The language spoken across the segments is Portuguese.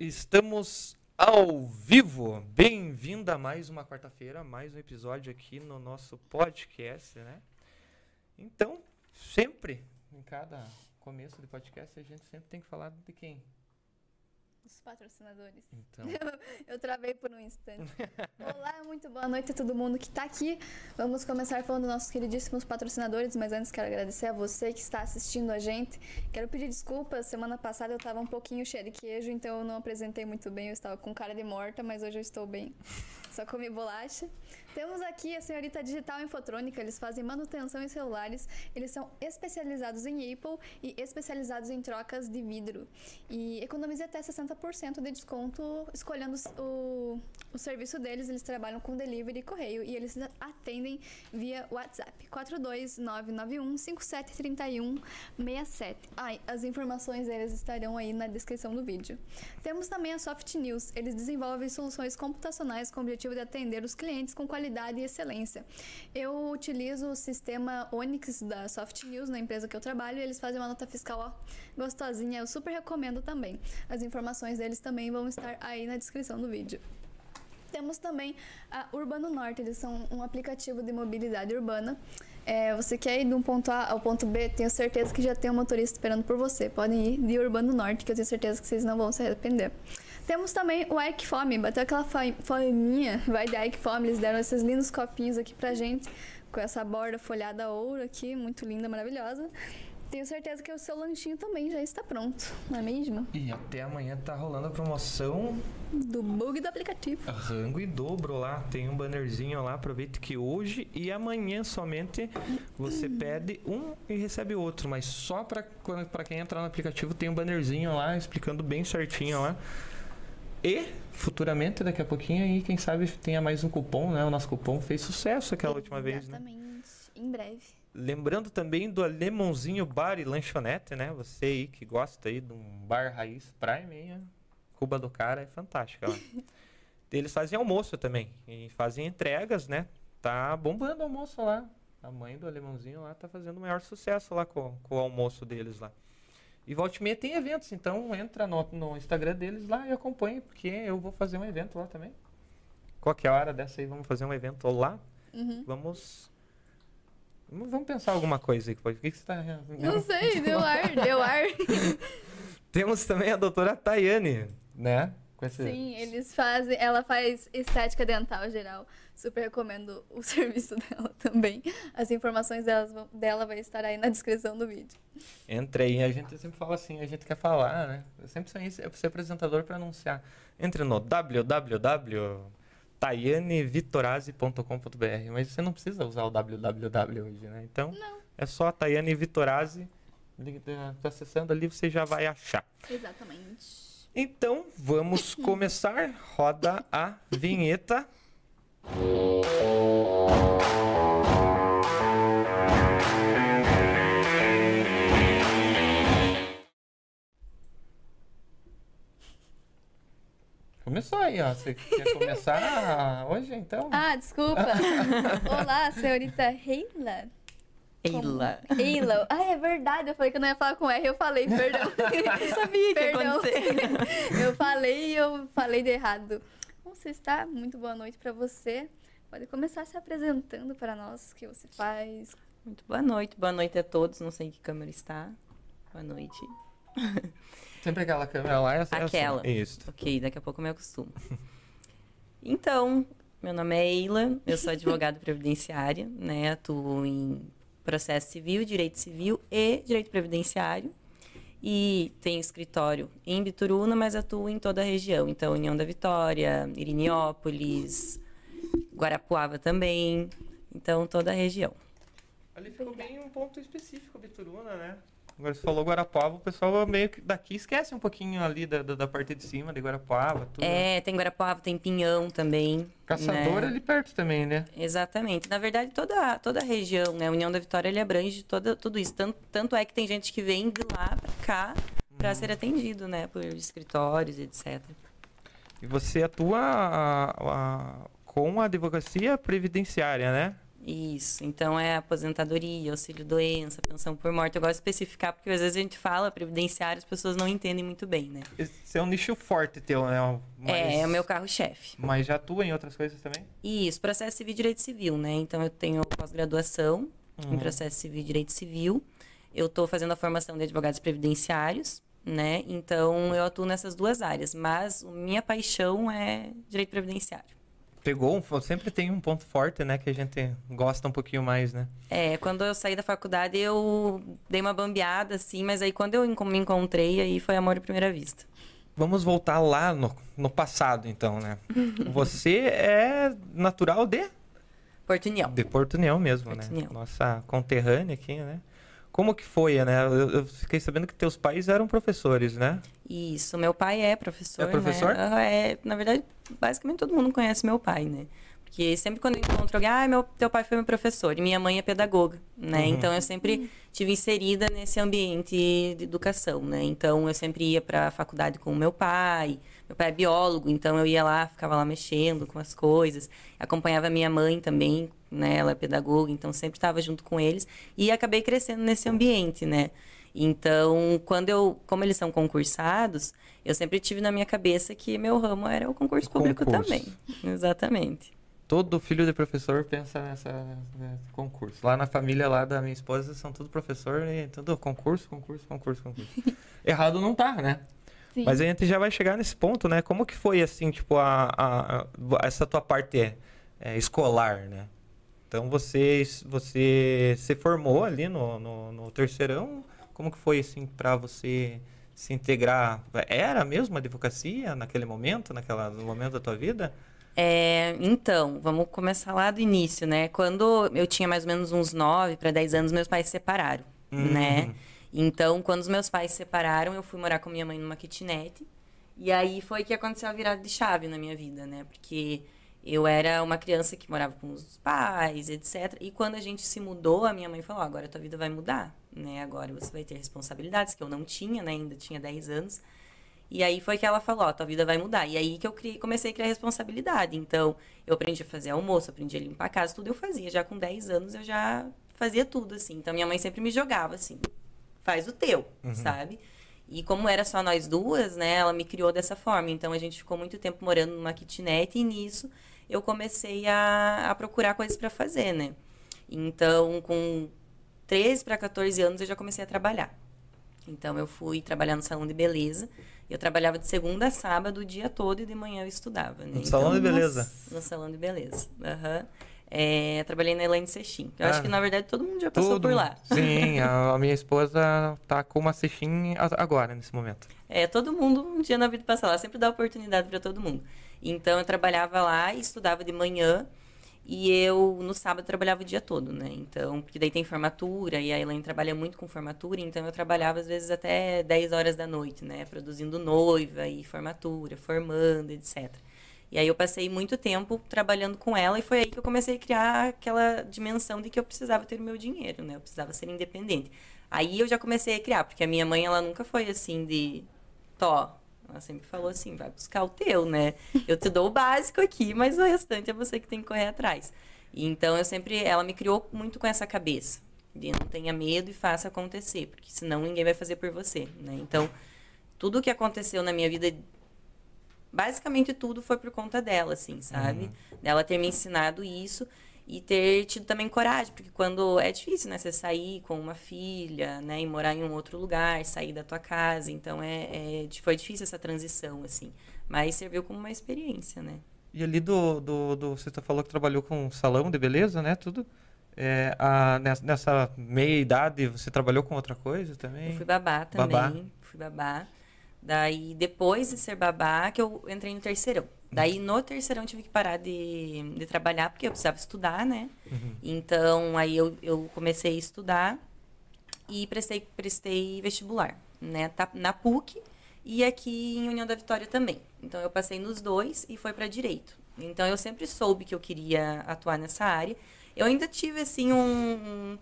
Estamos ao vivo. Bem-vindo a mais uma quarta-feira, mais um episódio aqui no nosso podcast, né? Então, sempre, em cada começo de podcast, a gente sempre tem que falar de quem? Os patrocinadores. Então, Eu travei por um instante. Olá, muito boa noite a todo mundo que está aqui. Vamos começar falando dos nossos queridíssimos patrocinadores, mas antes quero agradecer a você que está assistindo a gente. Quero pedir desculpas, semana passada eu estava um pouquinho cheia de queijo, então eu não apresentei muito bem, eu estava com cara de morta, mas hoje eu estou bem. Só comi bolacha. Temos aqui a senhorita Digital Infotrônica, eles fazem manutenção em celulares, eles são especializados em Apple e especializados em trocas de vidro. E economize até 60% de desconto escolhendo o, o serviço deles, eles trabalham com delivery e correio e eles atendem via WhatsApp 42991573167. Ai, as informações deles estarão aí na descrição do vídeo. Temos também a Soft News, eles desenvolvem soluções computacionais com o objetivo de atender os clientes com qualidade e excelência. Eu utilizo o sistema Onyx da Soft News na empresa que eu trabalho e eles fazem uma nota fiscal ó, gostosinha, eu super recomendo também. As informações deles também vão estar aí na descrição do vídeo. Temos também a Urbano Norte, eles são um aplicativo de mobilidade urbana. É, você quer ir de um ponto A ao ponto B, tenho certeza que já tem um motorista esperando por você. Podem ir de Urbano Norte, que eu tenho certeza que vocês não vão se arrepender. Temos também o Ike Fome, bateu aquela fominha, vai da Ike Fome, eles deram esses lindos copinhos aqui pra gente, com essa borda folhada ouro aqui, muito linda, maravilhosa. Tenho certeza que o seu lanchinho também já está pronto, não é mesmo? e até amanhã tá rolando a promoção Do bug do aplicativo. Rango e Dobro lá. Tem um bannerzinho lá. Aproveita que hoje e amanhã somente você pede um e recebe outro. Mas só pra quem entrar no aplicativo tem um bannerzinho lá explicando bem certinho lá. E futuramente, daqui a pouquinho aí, quem sabe tenha mais um cupom, né? O nosso cupom fez sucesso aquela última vez, né? Exatamente, em breve. Lembrando também do Alemãozinho Bar e Lanchonete, né? Você aí que gosta aí de um bar raiz prime, aí, Cuba do Cara é fantástica. Eles fazem almoço também e fazem entregas, né? Tá bombando o almoço lá. A mãe do Alemãozinho lá tá fazendo o maior sucesso lá com, com o almoço deles lá. E volta e meia tem eventos, então entra no, no Instagram deles lá e acompanha, porque eu vou fazer um evento lá também. Qualquer hora dessa aí vamos fazer um evento lá. Uhum. Vamos. Vamos pensar alguma coisa aí. que pode- O que, que você tá. Não sei, deu ar, deu ar. Temos também a doutora Tayane, né? Com esse- Sim, eles fazem. Ela faz estética dental geral. Super recomendo o serviço dela também. As informações delas, vão- dela vai estar aí na descrição do vídeo. Entra aí, a gente sempre fala assim, a gente quer falar, né? Eu sempre eu ser apresentador para anunciar. Entre no www.taianevitorazzi.com.br, mas você não precisa usar o www hoje, né? Então, é só Tayane Vitorazzi. Tá acessando ali, você já vai achar. Exatamente. Então, vamos começar. Roda a vinheta. Começou aí, ó. Você quer começar hoje, então? Ah, desculpa. Olá, senhorita Heila. Eila. Eila. Ah, é verdade. Eu falei que eu não ia falar com R, eu falei, perdão. Eu sabia que ia Perdão. acontecer. Eu falei e eu falei de errado. Como você está? Muito boa noite para você. Pode começar se apresentando para nós, o que você faz. Muito boa noite. Boa noite a todos. Não sei em que câmera está. Boa noite. Sempre aquela câmera lá. Essa, Aquela. Essa. Isso. Ok, daqui a pouco eu me acostumo. Então, meu nome é Eila, eu sou advogada previdenciária, né? Atuo em processo civil, direito civil e direito previdenciário. E tenho escritório em Bituruna, mas atuo em toda a região. Então, União da Vitória, Iriniópolis, Guarapuava também. Então, toda a região. Ali ficou bem um ponto específico, Bituruna, né? Agora você falou Guarapuava, o pessoal meio que daqui esquece um pouquinho ali da, da, da parte de cima de Guarapuava, tudo. É, tem Guarapuava, tem Pinhão também. Caçador né? ali perto também, né? Exatamente. Na verdade, toda, toda a região, né? A União da Vitória, ele abrange toda, tudo isso. Tanto, tanto é que tem gente que vem de lá pra cá para ser atendido, né? Por escritórios, etc. E você atua a- a- com a advocacia previdenciária, né? Isso. Então é aposentadoria, auxílio doença, pensão por morte. Eu gosto de especificar porque às vezes a gente fala previdenciário, as pessoas não entendem muito bem, né? Esse é um nicho forte teu, né? Mas... É, é o meu carro-chefe. Mas já atua em outras coisas também? Isso, processo civil e direito civil, né? Então eu tenho pós-graduação uhum. em processo civil e direito civil. Eu estou fazendo a formação de advogados previdenciários, né? Então eu atuo nessas duas áreas, mas minha paixão é direito previdenciário pegou, sempre tem um ponto forte, né, que a gente gosta um pouquinho mais, né? É, quando eu saí da faculdade eu dei uma bambeada, assim, mas aí quando eu me encontrei, aí foi amor à primeira vista. Vamos voltar lá no, no passado, então, né? Você é natural de? Porto União. De Porto União mesmo, Porto né? União. Nossa conterrânea aqui, né? Como que foi, né? Eu, eu, fiquei sabendo que teus pais eram professores, né? Isso, meu pai é professor. É professor? Né? É, na verdade, basicamente todo mundo conhece meu pai, né? Porque sempre quando eu encontro alguém, ah, meu, teu pai foi meu professor e minha mãe é pedagoga, né? Uhum. Então eu sempre tive inserida nesse ambiente de educação, né? Então eu sempre ia para a faculdade com o meu pai. Meu pai é biólogo, então eu ia lá, ficava lá mexendo com as coisas. Acompanhava minha mãe também né? Ela é pedagoga, então sempre estava junto com eles e acabei crescendo nesse ambiente, né? Então, quando eu, como eles são concursados, eu sempre tive na minha cabeça que meu ramo era o concurso público concurso. também. Exatamente. Todo filho de professor pensa nessa, nesse concurso. Lá na família lá da minha esposa são tudo professor e tudo concurso, concurso, concurso, concurso. Errado não tá, né? Sim. Mas a gente já vai chegar nesse ponto, né? Como que foi assim, tipo, a, a, a essa tua parte é, é, escolar, né? Então você você se formou ali no, no, no terceirão. Como que foi assim para você se integrar? Era mesmo a advocacia naquele momento, naquela no momento da tua vida? É, então, vamos começar lá do início, né? Quando eu tinha mais ou menos uns 9 para 10 anos, meus pais se separaram, uhum. né? Então, quando os meus pais se separaram, eu fui morar com minha mãe numa kitnet. E aí foi que aconteceu a virada de chave na minha vida, né? Porque eu era uma criança que morava com os pais, etc. E quando a gente se mudou, a minha mãe falou: agora a tua vida vai mudar, né? Agora você vai ter responsabilidades que eu não tinha, né? Ainda tinha 10 anos. E aí foi que ela falou: ó, tua vida vai mudar. E aí que eu criei, comecei a criar responsabilidade. Então, eu aprendi a fazer almoço, aprendi a limpar a casa, tudo eu fazia. Já com 10 anos eu já fazia tudo, assim. Então, minha mãe sempre me jogava assim: faz o teu, uhum. sabe? E como era só nós duas, né, ela me criou dessa forma. Então a gente ficou muito tempo morando numa kitnet e nisso eu comecei a, a procurar coisas para fazer, né? Então, com 13 para 14 anos eu já comecei a trabalhar. Então eu fui trabalhar no salão de beleza. Eu trabalhava de segunda a sábado o dia todo e de manhã eu estudava. Né? No então, salão de beleza? No salão de beleza. Uhum. É, trabalhei na Elaine Sechim. Eu ah, acho que, na verdade, todo mundo já passou por lá. Sim, a, a, minha esposa tá com uma Sechim agora, nesse momento. É, todo mundo, um dia na vida passa lá. Sempre dá oportunidade para todo mundo. Então, eu trabalhava lá e estudava de manhã. E eu, no sábado, trabalhava o dia todo, né? Então, porque daí tem formatura, e a Elaine trabalha muito com formatura, então eu trabalhava às vezes até 10 horas da noite, né? Produzindo noiva e formatura, formando, etc. E aí eu passei muito tempo trabalhando com ela e foi aí que eu comecei a criar aquela dimensão de que eu precisava ter o meu dinheiro, né? Eu precisava ser independente. Aí eu já comecei a criar, porque a minha mãe, ela nunca foi assim de, tó, ela sempre falou assim, vai buscar o teu, né? Eu te dou o básico aqui, mas o restante é você que tem que correr atrás. E então eu sempre, ela me criou muito com essa cabeça, de não tenha medo e faça acontecer, porque senão ninguém vai fazer por você, né? Então, tudo que aconteceu na minha vida basicamente tudo foi por conta dela, assim, sabe? Uhum. Dela ter me ensinado isso e ter tido também coragem, porque quando é difícil, né, você sair com uma filha, né, e morar em um outro lugar, sair da tua casa, então é, é foi difícil essa transição, assim, mas serviu como uma experiência, né? E ali do, do, do você falou que trabalhou com salão de beleza, né, tudo? É, a, nessa meia idade você trabalhou com outra coisa também? Eu fui babá também, babá. fui babá. Daí, depois de ser babá, que eu entrei no terceirão. Daí, no terceirão, tive que parar de, de trabalhar, porque eu precisava estudar, né? Uhum. Então, aí eu, eu comecei a estudar e prestei, prestei vestibular, né? Tá, na PUC e aqui em União da Vitória também. Então, eu passei nos dois e foi para direito. Então, eu sempre soube que eu queria atuar nessa área. Eu ainda tive, assim, um... um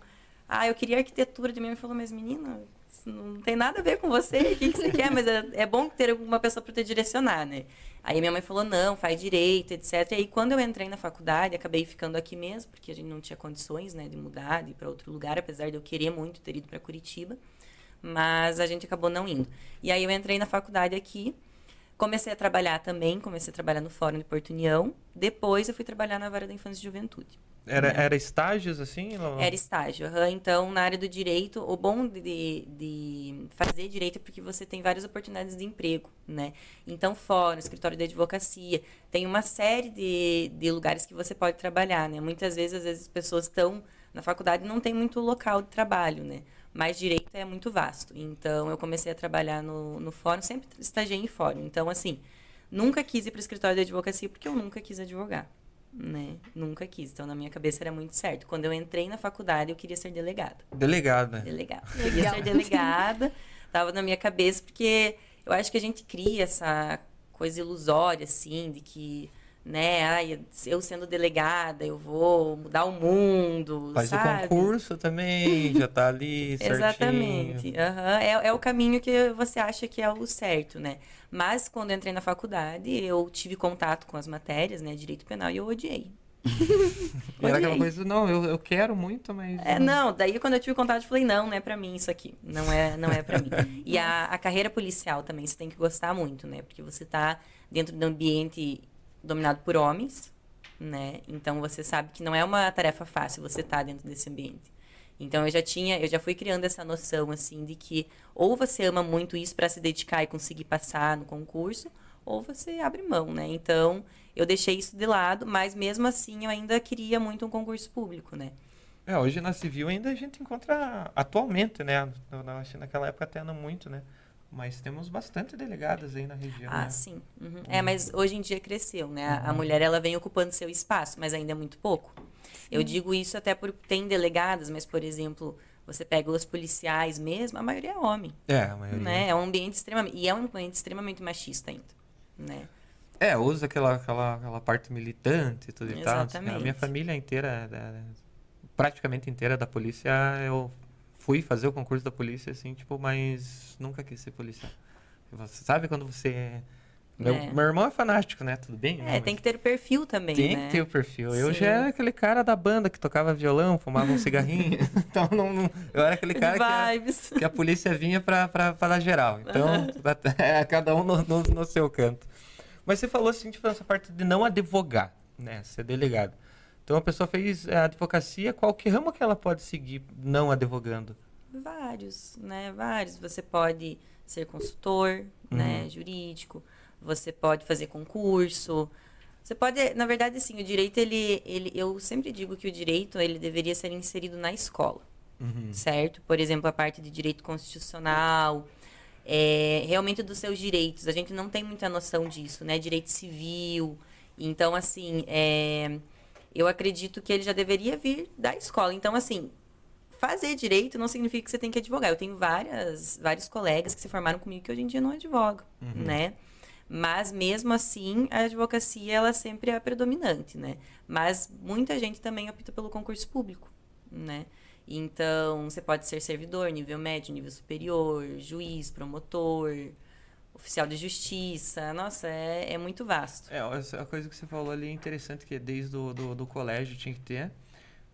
ah, eu queria arquitetura. De mim, me falou, mas menina, não tem nada a ver com você, o que, que você quer? Mas é, é bom ter uma pessoa para te direcionar, né? Aí minha mãe falou, não, faz direito, etc. E aí quando eu entrei na faculdade, acabei ficando aqui mesmo, porque a gente não tinha condições, né, de mudar, de ir para outro lugar, apesar de eu querer muito ter ido para Curitiba. Mas a gente acabou não indo. E aí eu entrei na faculdade aqui, comecei a trabalhar também, comecei a trabalhar no Fórum de Porto União. Depois eu fui trabalhar na Vara da Infância e Juventude. Era, era estágios assim? Ou... Era estágio. uhum. Então, na área do direito, o bom de, de fazer direito é porque você tem várias oportunidades de emprego, né? Então, fora, escritório de advocacia, tem uma série de, de lugares que você pode trabalhar, né? Muitas vezes, às vezes, as pessoas estão na faculdade e não tem muito local de trabalho, né? Mas direito é muito vasto. Então, eu comecei a trabalhar no, no fórum, sempre estagiei em fórum. Então, assim, nunca quis ir para o escritório de advocacia porque eu nunca quis advogar né? Nunca quis. Então, na minha cabeça era muito certo. Quando eu entrei na faculdade, eu queria ser delegada. Delegada. Delegada. Eu queria ser delegada. Tava na minha cabeça, porque eu acho que a gente cria essa coisa ilusória, assim, de que, né, ai, eu sendo delegada, eu vou mudar o mundo, Faz sabe? o concurso também, já tá ali certinho. Exatamente. Aham. É, é o caminho que você acha que é o certo, né? Mas quando entrei na faculdade, eu tive contato com as matérias, né? Direito penal, e eu odiei. Era aquela coisa, não, eu, eu quero muito, mas... É, não, daí quando eu tive contato, eu falei, não, não é pra mim isso aqui. Não é, não é pra mim. E a, a carreira policial também, você tem que gostar muito, né? Porque você tá dentro de um ambiente dominado por homens, né? Então você sabe que não é uma tarefa fácil você estar dentro desse ambiente. Então eu já tinha, eu já fui criando essa noção assim de que ou você ama muito isso para se dedicar e conseguir passar no concurso, ou você abre mão, né? Então eu deixei isso de lado, mas mesmo assim eu ainda queria muito um concurso público, né? É, hoje na civil ainda a gente encontra atualmente, né? Naquela época até não muito, né? Mas temos bastante delegadas aí na região. Ah, né? sim. Uhum. É, mas hoje em dia cresceu, né? A- A Uhum. mulher ela vem ocupando seu espaço, mas ainda é muito pouco. Eu digo isso até porque tem delegadas, mas por exemplo, você pega os policiais mesmo, a maioria é homem, É, a maioria. né? É um ambiente extremamente e é um ambiente extremamente machista ainda, né? É, usa aquela, aquela, aquela parte militante e tudo e tal. A Exatamente. minha família inteira, da- praticamente inteira da polícia, eu fui fazer o concurso da polícia, assim, tipo, mas nunca quis ser policial. Você sabe quando você... Meu, É. meu irmão é fanático, né? Tudo bem? É, tem que ter perfil também, Tem né? que ter o perfil. Eu Sim. já era aquele cara da banda que tocava violão, fumava um cigarrinho. então, não, não- eu era aquele cara que, a- que a polícia vinha pra, pra, dar geral. Então, é cada um no, no, no seu canto. Mas você falou assim, tipo, essa parte de não advogar, né? Ser delegado. Então, a pessoa fez a advocacia, qual que ramo que ela pode seguir não advogando? Vários, né? Vários. Você pode ser consultor, né? Uhum. Jurídico. Você pode fazer concurso. Você pode, na verdade, assim, o direito ele, ele, eu sempre digo que o direito ele deveria ser inserido na escola, Uhum. certo? Por exemplo, a parte de direito constitucional, é, realmente dos seus direitos. A gente não tem muita noção disso, né? Direito civil. Então, assim, é, eu acredito que ele já deveria vir da escola. Então, assim, fazer direito não significa que você tem que advogar. Eu tenho várias, vários colegas que se formaram comigo que hoje em dia não advogam, Uhum. né? Mas mesmo assim, a advocacia ela sempre é a predominante, né? Mas muita gente também opta pelo concurso público, né? Então, você pode ser servidor, nível médio, nível superior, juiz, promotor, oficial de justiça. Nossa, é, é muito vasto. É, essa coisa que você falou ali é interessante, que desde do, do, do colégio tinha que ter,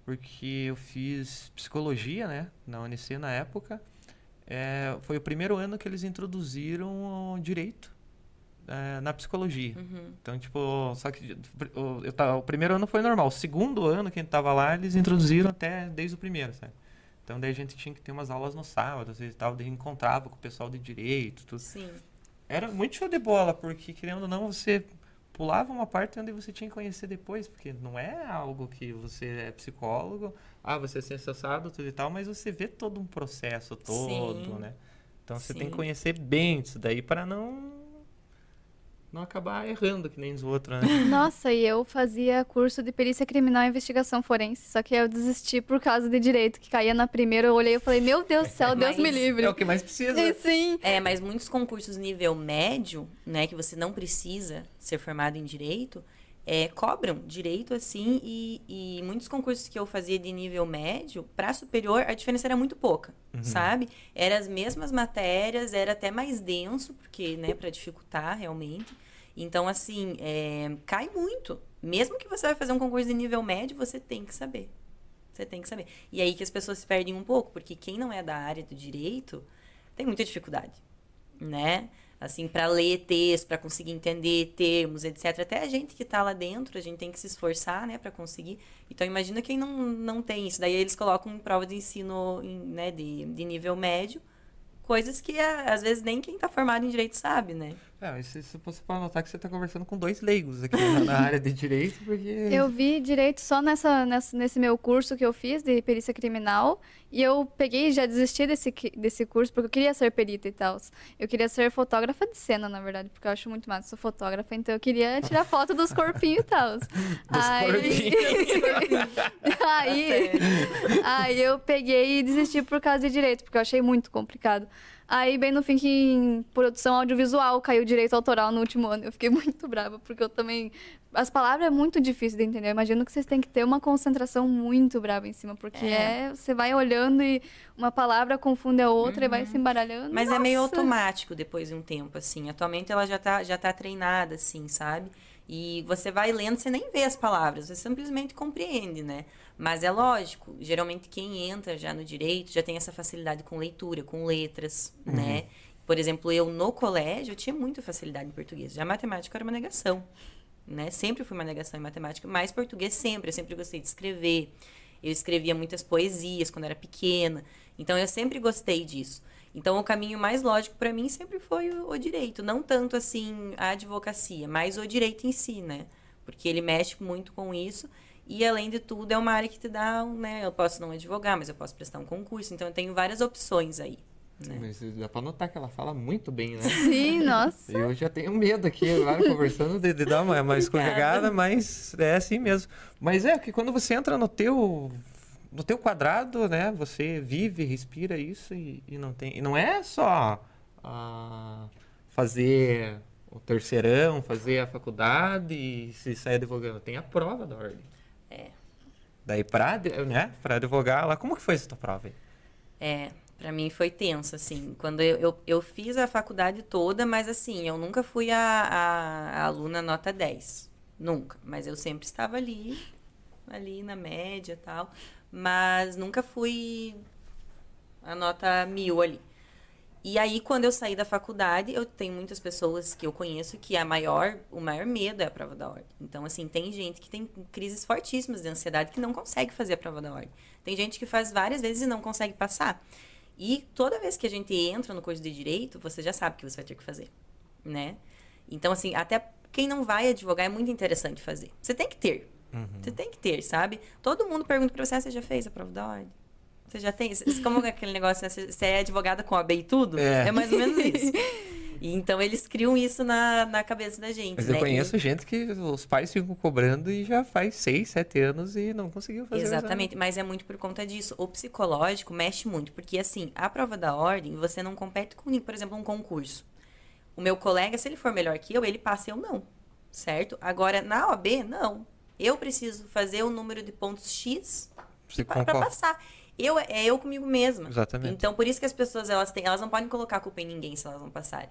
porque eu fiz psicologia, né, na UNC na época. É, foi o primeiro ano que eles introduziram o direito é, na psicologia. Uhum. Então, tipo, só que o, eu tava- o primeiro ano foi normal. O segundo ano que a gente tava lá, eles introduziram até desde o primeiro, sabe? Então, daí a gente tinha que ter umas aulas no sábado, às vezes tal, daí encontrava com o pessoal de direito, tudo. Sim. Era muito show de bola, porque querendo ou não, você pulava uma parte onde você tinha que conhecer depois, porque não é algo que você é psicólogo, ah, você é sensacionado, tudo e tal, mas você vê todo um processo todo, Sim. né? Então você tem que Sim. conhecer bem isso daí para não não acabar errando que nem os outros, né? Nossa, e eu fazia curso de perícia criminal e investigação forense, só que eu desisti por causa de direito, que caía na primeira, eu olhei e falei, meu Deus do céu, Deus me livre. É o que mais precisa. E sim. É, mas muitos concursos nível médio, né, que você não precisa ser formado em direito, é, cobram direito assim e, e, muitos concursos que eu fazia de nível médio para superior a diferença era muito pouca uhum. sabe? Eram as mesmas matérias era até mais denso porque né para dificultar realmente. Então assim é, cai muito. Mesmo que você vai fazer um concurso de nível médio você tem que saber. Você tem que saber. E aí que as pessoas se perdem um pouco porque quem não é da área do direito tem muita dificuldade né assim, para ler texto, para conseguir entender termos, etc. Até a gente que está lá dentro, a gente tem que se esforçar, né, para conseguir. Então, imagina quem não, não tem isso. Daí eles colocam prova de ensino, né, de, de nível médio, coisas que às vezes nem quem está formado em direito sabe, né? É, isso, isso você pode notar que você está conversando com dois leigos aqui na área de direito, porque... Eu vi direito só nessa, nessa, nesse meu curso que eu fiz de perícia criminal, e eu peguei e já desisti desse, desse curso, porque eu queria ser perita e tal. Eu queria ser fotógrafa de cena, na verdade, porque eu acho muito massa, sou fotógrafa, então eu queria tirar foto dos corpinhos e tal. aí... aí... aí eu peguei e desisti por causa de direito, porque eu achei muito complicado. Aí, bem no fim, que em produção audiovisual caiu direito autoral no último ano. Eu fiquei muito brava, porque eu também. As palavras é muito difícil de entender. Eu imagino que vocês têm que ter uma concentração muito brava em cima, porque é. é você vai olhando e uma palavra confunde a outra uhum. e vai uhum. se embaralhando. Mas Nossa. é meio automático depois de um tempo, assim. Atualmente ela já tá, já tá treinada, assim, sabe? E você vai lendo, você nem vê as palavras, você simplesmente compreende, né? Mas é lógico, geralmente quem entra já no direito já tem essa facilidade com leitura, com letras, uhum. né? Por exemplo, eu no colégio eu tinha muita facilidade em português. Já matemática era uma negação, né? Sempre fui uma negação em matemática, mas português sempre. Eu sempre gostei de escrever. Eu escrevia muitas poesias quando era pequena. Então eu sempre gostei disso. Então o caminho mais lógico para mim sempre foi o, o, direito, não tanto assim a advocacia, mas o direito em si, né? Porque ele mexe muito com isso e, além de tudo, é uma área que te dá, né? Eu posso não advogar, mas eu posso prestar um concurso. Então, eu tenho várias opções aí. Né? Mas dá pra notar que ela fala muito bem, né? Sim, nossa. Eu já tenho medo aqui, agora conversando, de, de dar uma, uma escorregada, mas é assim mesmo. Mas é que quando você entra no teu no teu quadrado, né? Você vive, respira isso e, e não tem. E não é só ah, fazer o terceirão, fazer a faculdade e se sair advogando. Tem a prova da ordem. Daí pra, né, pra advogar lá, como que foi essa tua prova aí? É, pra mim foi tenso, assim. Quando eu, eu, eu fiz a faculdade toda, mas assim, eu nunca fui a, a, a aluna nota 10. Nunca. Mas eu sempre estava ali, ali na média tal. Mas nunca fui a nota mil ali. E aí, quando eu saí da faculdade, eu tenho muitas pessoas que eu conheço que a maior, o maior medo é a prova da ordem. Então, assim, tem gente que tem crises fortíssimas de ansiedade que não consegue fazer a prova da ordem. Tem gente que faz várias vezes e não consegue passar. E toda vez que a gente entra no curso de direito, você já sabe que você vai ter que fazer, né? Então, assim, até quem não vai advogar é muito interessante fazer. Você tem que ter. Uhum. Você tem que ter, sabe? Todo mundo pergunta pra você, ah, você já fez a prova da ordem? Você já tem? Como é aquele negócio, né? você é advogada com a B e tudo? É, é mais ou menos isso. E, então eles criam isso na, na cabeça da gente. Mas né? eu conheço e... gente que os pais ficam cobrando e já faz seis, sete anos e não conseguiu fazer Exatamente, mas é muito por conta disso. O psicológico mexe muito, porque assim, a prova da ordem, você não compete com, por exemplo, um concurso. O meu colega, se ele for melhor que eu, ele passa eu não. Certo? Agora, na OAB, não. Eu preciso fazer o número de pontos X para passar eu é eu comigo mesma. Exatamente. Então, por isso que as pessoas elas têm, elas não podem colocar a culpa em ninguém se elas não passarem.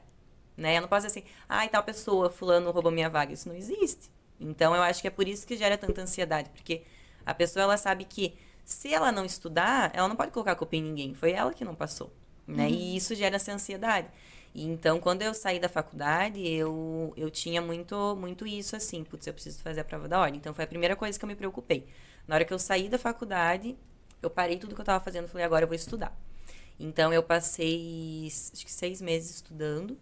Né? Eu não posso dizer assim, ai, ah, tal pessoa, fulano roubou minha vaga. Isso não existe. Então, eu acho que é por isso que gera tanta ansiedade, porque a pessoa ela sabe que se ela não estudar, ela não pode colocar a culpa em ninguém. Foi ela que não passou, né? Uhum. E isso gera essa ansiedade. E então, quando eu saí da faculdade, eu, eu tinha muito, muito isso, assim, putz, eu preciso fazer a prova da ordem. Então, foi a primeira coisa que eu me preocupei. Na hora que eu saí da faculdade, eu parei tudo que eu estava fazendo, falei, agora eu vou estudar. Então eu passei acho que seis meses estudando.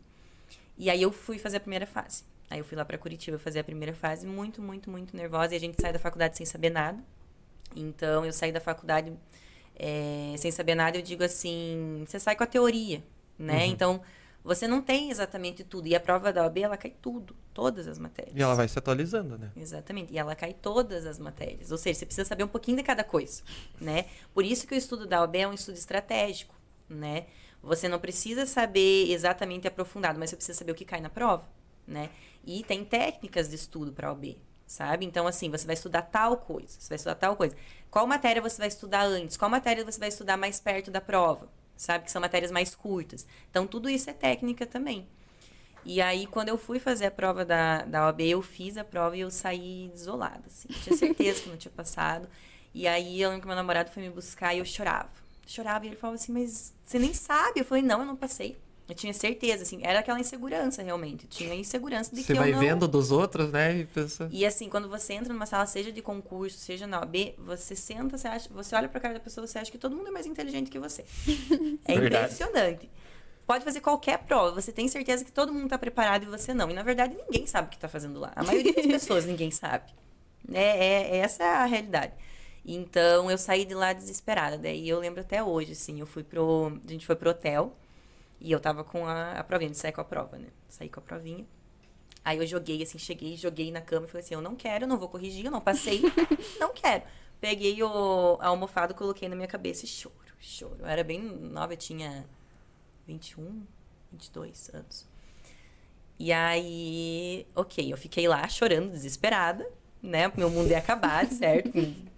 E aí eu fui fazer a primeira fase. Aí eu fui lá para Curitiba fazer a primeira fase, muito, muito, muito nervosa. E a gente sai da faculdade sem saber nada. Então eu saí da faculdade é, sem saber nada. Eu digo assim, você sai com a teoria, né? Uhum. Então você não tem exatamente tudo. E a prova da OAB, ela cai tudo, todas as matérias. E ela vai se atualizando, né? Exatamente. E ela cai todas as matérias. Ou seja, você precisa saber um pouquinho de cada coisa, né? Por isso que o estudo da OAB é um estudo estratégico, né? Você não precisa saber exatamente aprofundado, mas você precisa saber o que cai na prova, né? E tem técnicas de estudo para a OAB, sabe? Então, assim, você vai estudar tal coisa, você vai estudar tal coisa. Qual matéria você vai estudar antes? Qual matéria você vai estudar mais perto da prova? Sabe? Que são matérias mais curtas. Então, tudo isso é técnica também. E aí, quando eu fui fazer a prova da, da OAB, eu fiz a prova e eu saí desolada, assim. Tinha certeza que não tinha passado. E aí, eu lembro que meu namorado foi me buscar e eu chorava. Chorava e ele falava assim, mas você nem sabe? Eu falei, não, eu não passei. Eu tinha certeza, assim, era aquela insegurança realmente. Eu tinha insegurança de Você que eu vai não... vendo dos outros, né? E pensa. E assim, quando você entra numa sala, seja de concurso, seja na OAB, você senta, você, acha, você olha pra cara da pessoa, você acha que todo mundo é mais inteligente que você. É Verdade. impressionante. Pode fazer qualquer prova, você tem certeza que todo mundo tá preparado e você não. E na verdade, ninguém sabe o que tá fazendo lá. A maioria das pessoas ninguém sabe. É, é, essa é a realidade. Então, eu saí de lá desesperada. Daí eu lembro até hoje, assim, eu fui pro. A gente foi pro hotel e eu tava com a, a provinha, de sair com a prova, né? Saí com a provinha. Aí eu joguei, assim, cheguei, joguei na cama e falei assim, eu não quero, eu não vou corrigir, eu não passei, não quero. Peguei o, a almofada, coloquei na minha cabeça e choro, choro. Eu era bem nova, eu tinha 21, 22 anos. E aí, ok, eu fiquei lá chorando, desesperada, né? Meu mundo ia acabar, certo?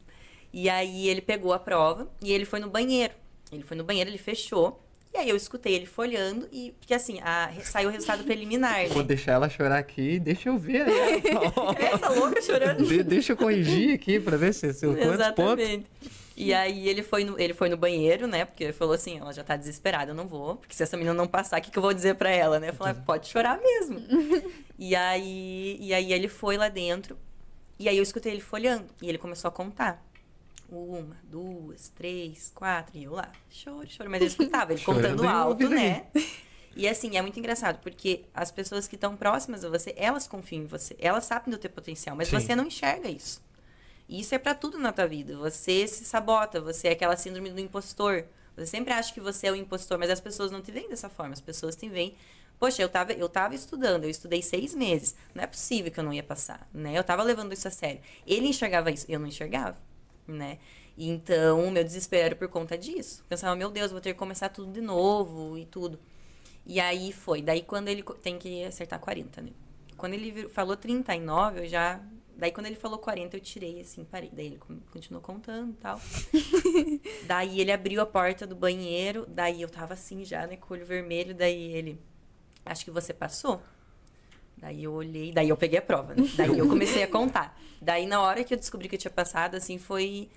E aí ele pegou a prova e ele foi no banheiro. Ele foi no banheiro, ele fechou. E aí eu escutei ele folhando e porque assim, a, saiu o resultado preliminar, Vou né? deixar ela chorar aqui, deixa eu ver. Né? Essa louca chorando. De- deixa eu corrigir aqui pra ver se, se pontos. Exatamente. E aí ele foi, no, ele foi no banheiro, né? Porque ele falou assim, ela já tá desesperada, eu não vou. Porque se essa menina não passar, o que, que eu vou dizer pra ela, né? Eu falei, "Ah, pode chorar mesmo. e, aí, e aí ele foi lá dentro. E aí eu escutei ele folhando. E ele começou a contar. Uma, duas, três, quatro. E eu lá, choro, choro. Mas eu escutava ele contando alto, né? E assim, é muito engraçado, porque as pessoas que estão próximas a você, elas confiam em você. Elas sabem do teu potencial, mas Sim. você não enxerga isso. E isso é pra tudo na tua vida. Você se sabota, você é aquela síndrome do impostor. Você sempre acha que você é o impostor, mas as pessoas não te veem dessa forma. As pessoas te veem. Poxa, eu tava, eu tava estudando, eu estudei seis meses. Não é possível que eu não ia passar, né? Eu tava levando isso a sério. Ele enxergava isso, eu não enxergava, né? Então, o meu desespero por conta disso. Pensava, meu Deus, vou ter que começar tudo de novo e tudo. E aí foi. Daí quando ele tem que acertar 40, né? Quando ele falou 39, eu já. Daí quando ele falou 40, eu tirei assim, parei. Daí ele con- continuou contando e tal. daí ele abriu a porta do banheiro, daí eu tava assim já, né, com o olho vermelho, daí ele. Acho que você passou? Daí eu olhei, daí eu peguei a prova, né? Daí eu comecei a contar. Daí na hora que eu descobri que eu tinha passado, assim, foi.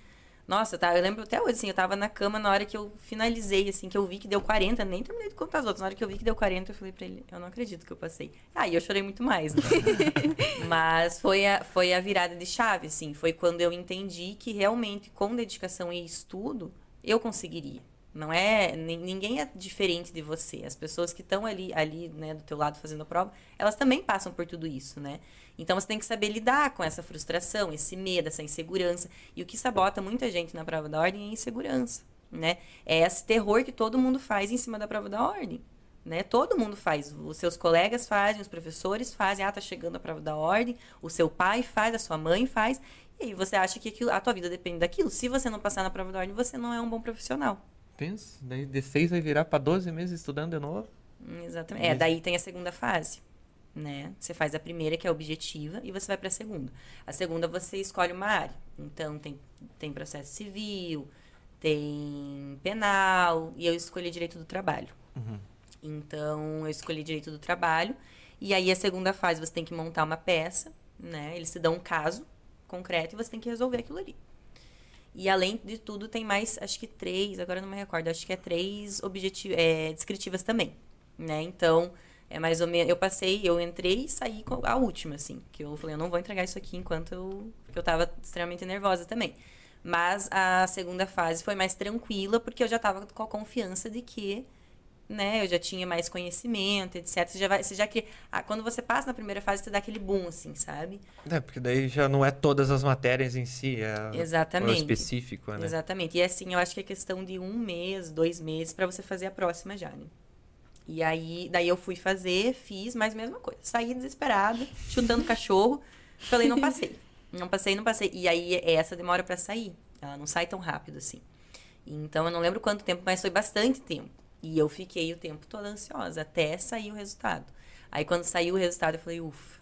Nossa, tá, eu lembro até hoje, assim, eu tava na cama na hora que eu finalizei, assim, que eu vi que deu 40, nem terminei de contar as outras. Na hora que eu vi que deu 40, eu falei pra ele, eu não acredito que eu passei. Aí eu chorei muito mais, né? Mas foi a, foi a virada de chave, assim. Foi quando eu entendi que realmente, com dedicação e estudo, eu conseguiria. Não é. nin- Ninguém é diferente de você. As pessoas que estão ali, ali, né, do teu lado fazendo a prova, elas também passam por tudo isso, né? Então você tem que saber lidar com essa frustração, esse medo, essa insegurança. E o que sabota muita gente na prova da ordem é a insegurança, né? É esse terror que todo mundo faz em cima da prova da ordem. Né? Todo mundo faz. Os seus colegas fazem, os professores fazem. Ah, tá chegando a prova da ordem. O seu pai faz, a sua mãe faz. E aí você acha que aquilo, a tua vida depende daquilo. Se você não passar na prova da ordem, você não é um bom profissional. Pensa, daí de 6 vai virar pra 12 meses estudando de novo. Hum, Exatamente. É, daí tem a segunda fase. Né? Você faz a primeira, que é objetiva, e você vai para a segunda. A segunda, você escolhe uma área. Então, tem, tem processo civil, tem penal, e eu escolhi direito do trabalho. Então, eu escolhi direito do trabalho. E aí, a segunda fase, você tem que montar uma peça, né? Eles te dão um caso concreto e você tem que resolver aquilo ali. E além de tudo, tem mais, acho que três, agora não me recordo, acho que é três objeti é, descritivas também, né? Então, é mais ou menos, eu passei, eu entrei e saí com a última, assim, que eu falei, eu não vou entregar isso aqui enquanto eu, porque eu tava extremamente nervosa também. Mas a segunda fase foi mais tranquila, porque eu já tava com a confiança de que, né, eu já tinha mais conhecimento, etc. Você já vai, você já cria, ah, quando você passa na primeira fase, você dá aquele boom, assim, sabe? É, porque daí já não é todas as matérias em si, é o Exatamente. específico, né? Exatamente. E assim, eu acho que é questão de um mês, dois meses para você fazer a próxima já, né? E aí, daí eu fui fazer, fiz, mas mesma coisa. Saí desesperada, chutando cachorro. Falei, não passei. Não passei, não passei. E aí, essa demora para sair. Ela não sai tão rápido assim. Então, eu não lembro quanto tempo, mas foi bastante tempo. E eu fiquei o tempo todo ansiosa, até sair o resultado. Aí, quando saiu o resultado, eu falei, ufa.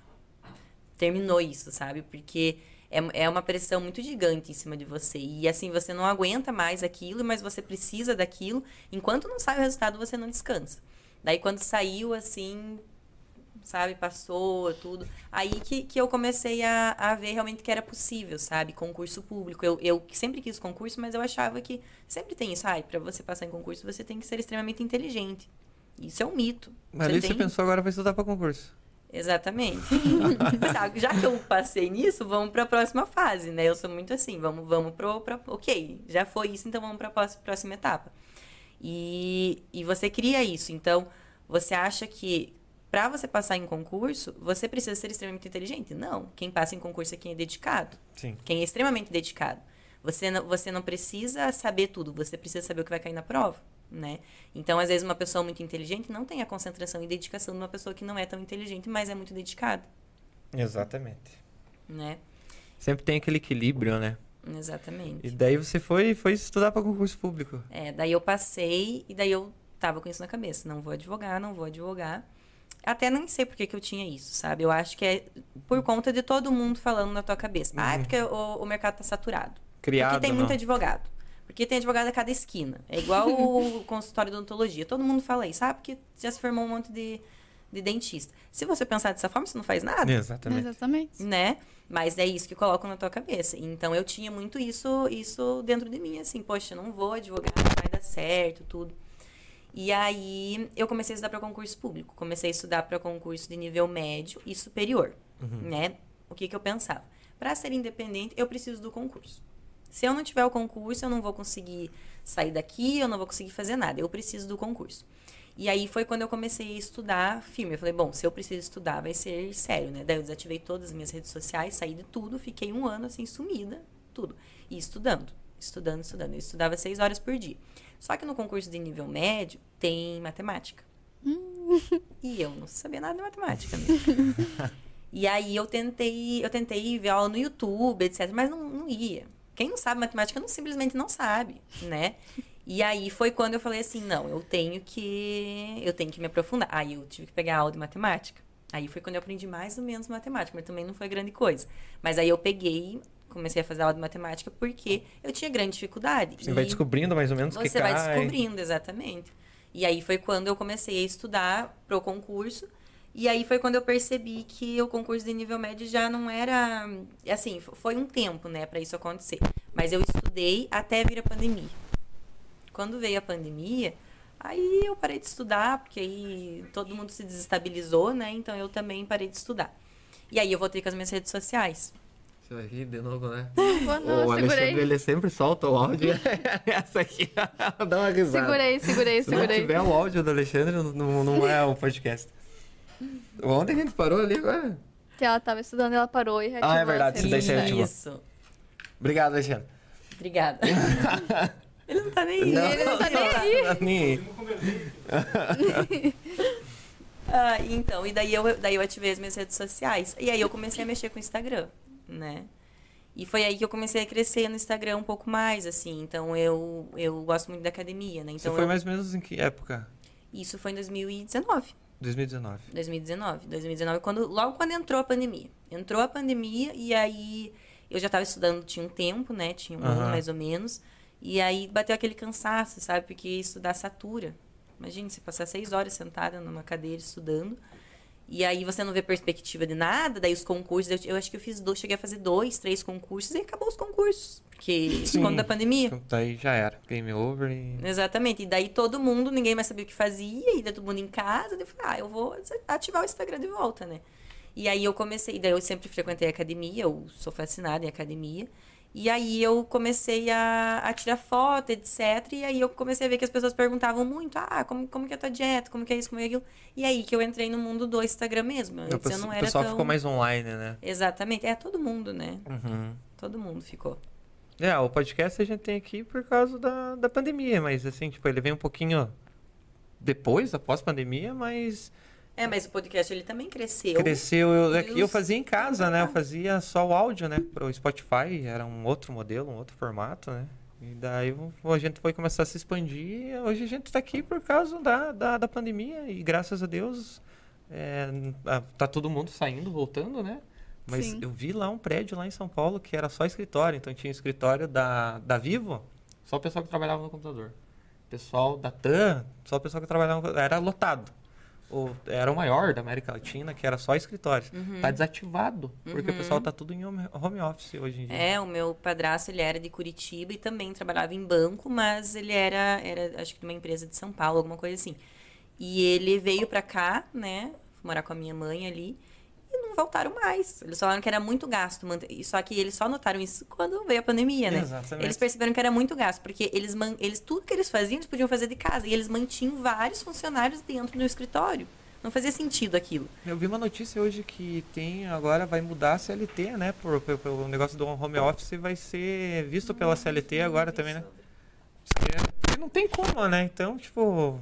terminou isso, sabe? Porque é, é uma pressão muito gigante em cima de você. E assim, você não aguenta mais aquilo, mas você precisa daquilo. Enquanto não sai o resultado, você não descansa. Daí quando saiu, assim, sabe, passou tudo. Aí que, que eu comecei a, a ver realmente que era possível, sabe? Concurso público. Eu, eu sempre quis concurso, mas eu achava que sempre tem isso. Ai, pra você passar em concurso, você tem que ser extremamente inteligente. Isso é um mito. Mas você tem... você pensou agora vai estudar para concurso. Exatamente. já que eu passei nisso, vamos para a próxima fase, né? Eu sou muito assim, vamos, vamos pro, pra, ok, já foi isso, então vamos para a próxima etapa. E, e você cria isso. Então, você acha que para você passar em concurso, você precisa ser extremamente inteligente? Não. Quem passa em concurso é quem é dedicado. Sim. Quem é extremamente dedicado. Você não, você não precisa saber tudo, você precisa saber o que vai cair na prova né? Então, às vezes, uma pessoa muito inteligente não tem a concentração e dedicação de uma pessoa que não é tão inteligente, mas é muito dedicada. Exatamente. Né? Sempre tem aquele equilíbrio, né? Exatamente. E daí você foi, foi estudar para concurso público. É, daí eu passei e daí eu tava com isso na cabeça. Não vou advogar, não vou advogar. Até nem sei por que, que eu tinha isso, sabe? Eu acho que é por conta de todo mundo falando na tua cabeça. Uhum. Ah, é porque o, o mercado tá saturado. Criado, porque tem não. muito advogado. Porque tem advogado a cada esquina. É igual o consultório de odontologia. Todo mundo fala isso. Ah, porque já se formou um monte de, de dentista. Se você pensar dessa forma, você não faz nada. Exatamente. Exatamente. Né? Mas é isso que colocam na tua cabeça. Então, eu tinha muito isso, isso dentro de mim. Assim, poxa, não vou advogar, não vai dar certo, tudo. E aí, eu comecei a estudar para concurso público. Comecei a estudar para concurso de nível médio e superior. Uhum. Né? O que, que eu pensava? Para ser independente, eu preciso do concurso. Se eu não tiver o concurso, eu não vou conseguir sair daqui, eu não vou conseguir fazer nada. Eu preciso do concurso. E aí foi quando eu comecei a estudar filme. Eu falei, bom, se eu preciso estudar, vai ser sério, né? Daí eu desativei todas as minhas redes sociais, saí de tudo, fiquei um ano assim, sumida, tudo. E estudando, estudando, estudando. Eu estudava seis horas por dia. Só que no concurso de nível médio tem matemática. e eu não sabia nada de matemática mesmo. e aí eu tentei, eu tentei ver aula no YouTube, etc, mas não, não ia. Quem não sabe matemática não simplesmente não sabe, né? E aí foi quando eu falei assim, não, eu tenho que eu tenho que me aprofundar. Aí eu tive que pegar aula de matemática. Aí foi quando eu aprendi mais ou menos matemática, mas também não foi grande coisa. Mas aí eu peguei, comecei a fazer aula de matemática porque eu tinha grande dificuldade. Você vai descobrindo mais ou menos o que Você cai. vai descobrindo, exatamente. E aí foi quando eu comecei a estudar pro concurso. E aí foi quando eu percebi que o concurso de nível médio já não era. Assim, foi um tempo, né, para isso acontecer. Mas eu estudei até vir a pandemia. Quando veio a pandemia, aí eu parei de estudar, porque aí todo mundo se desestabilizou, né? Então eu também parei de estudar. E aí eu voltei com as minhas redes sociais. Você vai rir de novo, né? Não, o Alexandre, segurei. ele sempre solta o áudio. Essa aqui dá uma risada. Segurei, segurei, Se não segurei. tiver o áudio do Alexandre, não, não é o podcast. Onde a gente parou ali agora? Que ela tava estudando e ela parou e reativou Ah, é verdade, isso daí você reativou. Isso. Obrigado, Alexandre. Obrigada. Ele não tá nem aí. Ele não tá nem aí. Nem- Ah, então, e daí eu, daí eu ativei as minhas redes sociais. E aí eu comecei a mexer com o Instagram, né? E foi aí que eu comecei a crescer no Instagram um pouco mais, assim. Então eu, eu gosto muito da academia, né? Você Então foi eu- mais ou menos em que época? isso foi em 2019. 2019. 2019. 2019, quando, logo quando entrou a pandemia. Entrou a pandemia e aí eu já estava estudando, tinha um tempo, né? Tinha um ano Aham. mais ou menos. E aí bateu aquele cansaço, sabe? Porque estudar satura. Imagina, você passar seis horas sentada numa cadeira estudando. E aí você não vê perspectiva de nada, daí os concursos, eu, eu acho que eu fiz dois, cheguei a fazer dois, três concursos e acabou os concursos. Porque Sim. conta da pandemia. Então, daí já era. Game over e... Exatamente. E daí todo mundo, ninguém mais sabia o que fazia, e daí todo mundo em casa, eu falei, ah, eu vou ativar o Instagram de volta, né? E aí eu comecei, daí eu sempre frequentei a academia, eu sou fascinada em academia. E aí eu comecei a, a tirar foto, etc. E aí eu comecei a ver que as pessoas perguntavam muito, ah, como, como que é a tua dieta, como que é isso, como é aquilo. E aí que eu entrei no mundo do Instagram mesmo. O Antes eu pesso- não o era pessoal tão... ficou mais online, né? Exatamente. É, todo mundo, né? Uhum. Todo mundo ficou. É, o podcast a gente tem aqui por causa da, da pandemia, mas assim, tipo, ele vem um pouquinho depois, após pandemia, mas É, mas o podcast ele também cresceu. cresceu. Eu, é e eu fazia em casa, né? Eu Ah. fazia só o áudio, né? Pro Spotify, era um outro modelo, um outro formato, né? E daí a gente foi começar a se expandir. Hoje a gente tá aqui por causa da, da, da pandemia e graças a Deus é, a- tá todo mundo saindo, voltando, né? Mas Sim. eu vi lá um prédio lá em São Paulo que era só escritório. Então tinha escritório da, da Vivo, só o pessoal que trabalhava no computador. Pessoal da TAM, só o pessoal que trabalhava no computador. Era lotado. O, era o maior da América Latina, que era só escritórios. Uhum. Tá desativado, porque o pessoal tá tudo em home office hoje em dia. É, o meu padrasto, ele era de Curitiba e também trabalhava em banco, mas ele era, era acho que de uma empresa de São Paulo, alguma coisa assim. E ele veio pra cá, né, morar com a minha mãe ali, e não voltaram mais. Eles falaram que era muito gasto, só que eles só notaram isso quando veio a pandemia, né? Exatamente. Eles perceberam que era muito gasto, porque eles, eles tudo que eles faziam, eles podiam fazer de casa, e eles mantinham vários funcionários dentro do escritório. Não fazia sentido aquilo. Eu vi uma notícia hoje que tem agora vai mudar a CLT, né? Por, pelo negócio do home office vai ser visto pela CLT agora também, né? Porque não tem como, né? Então, tipo.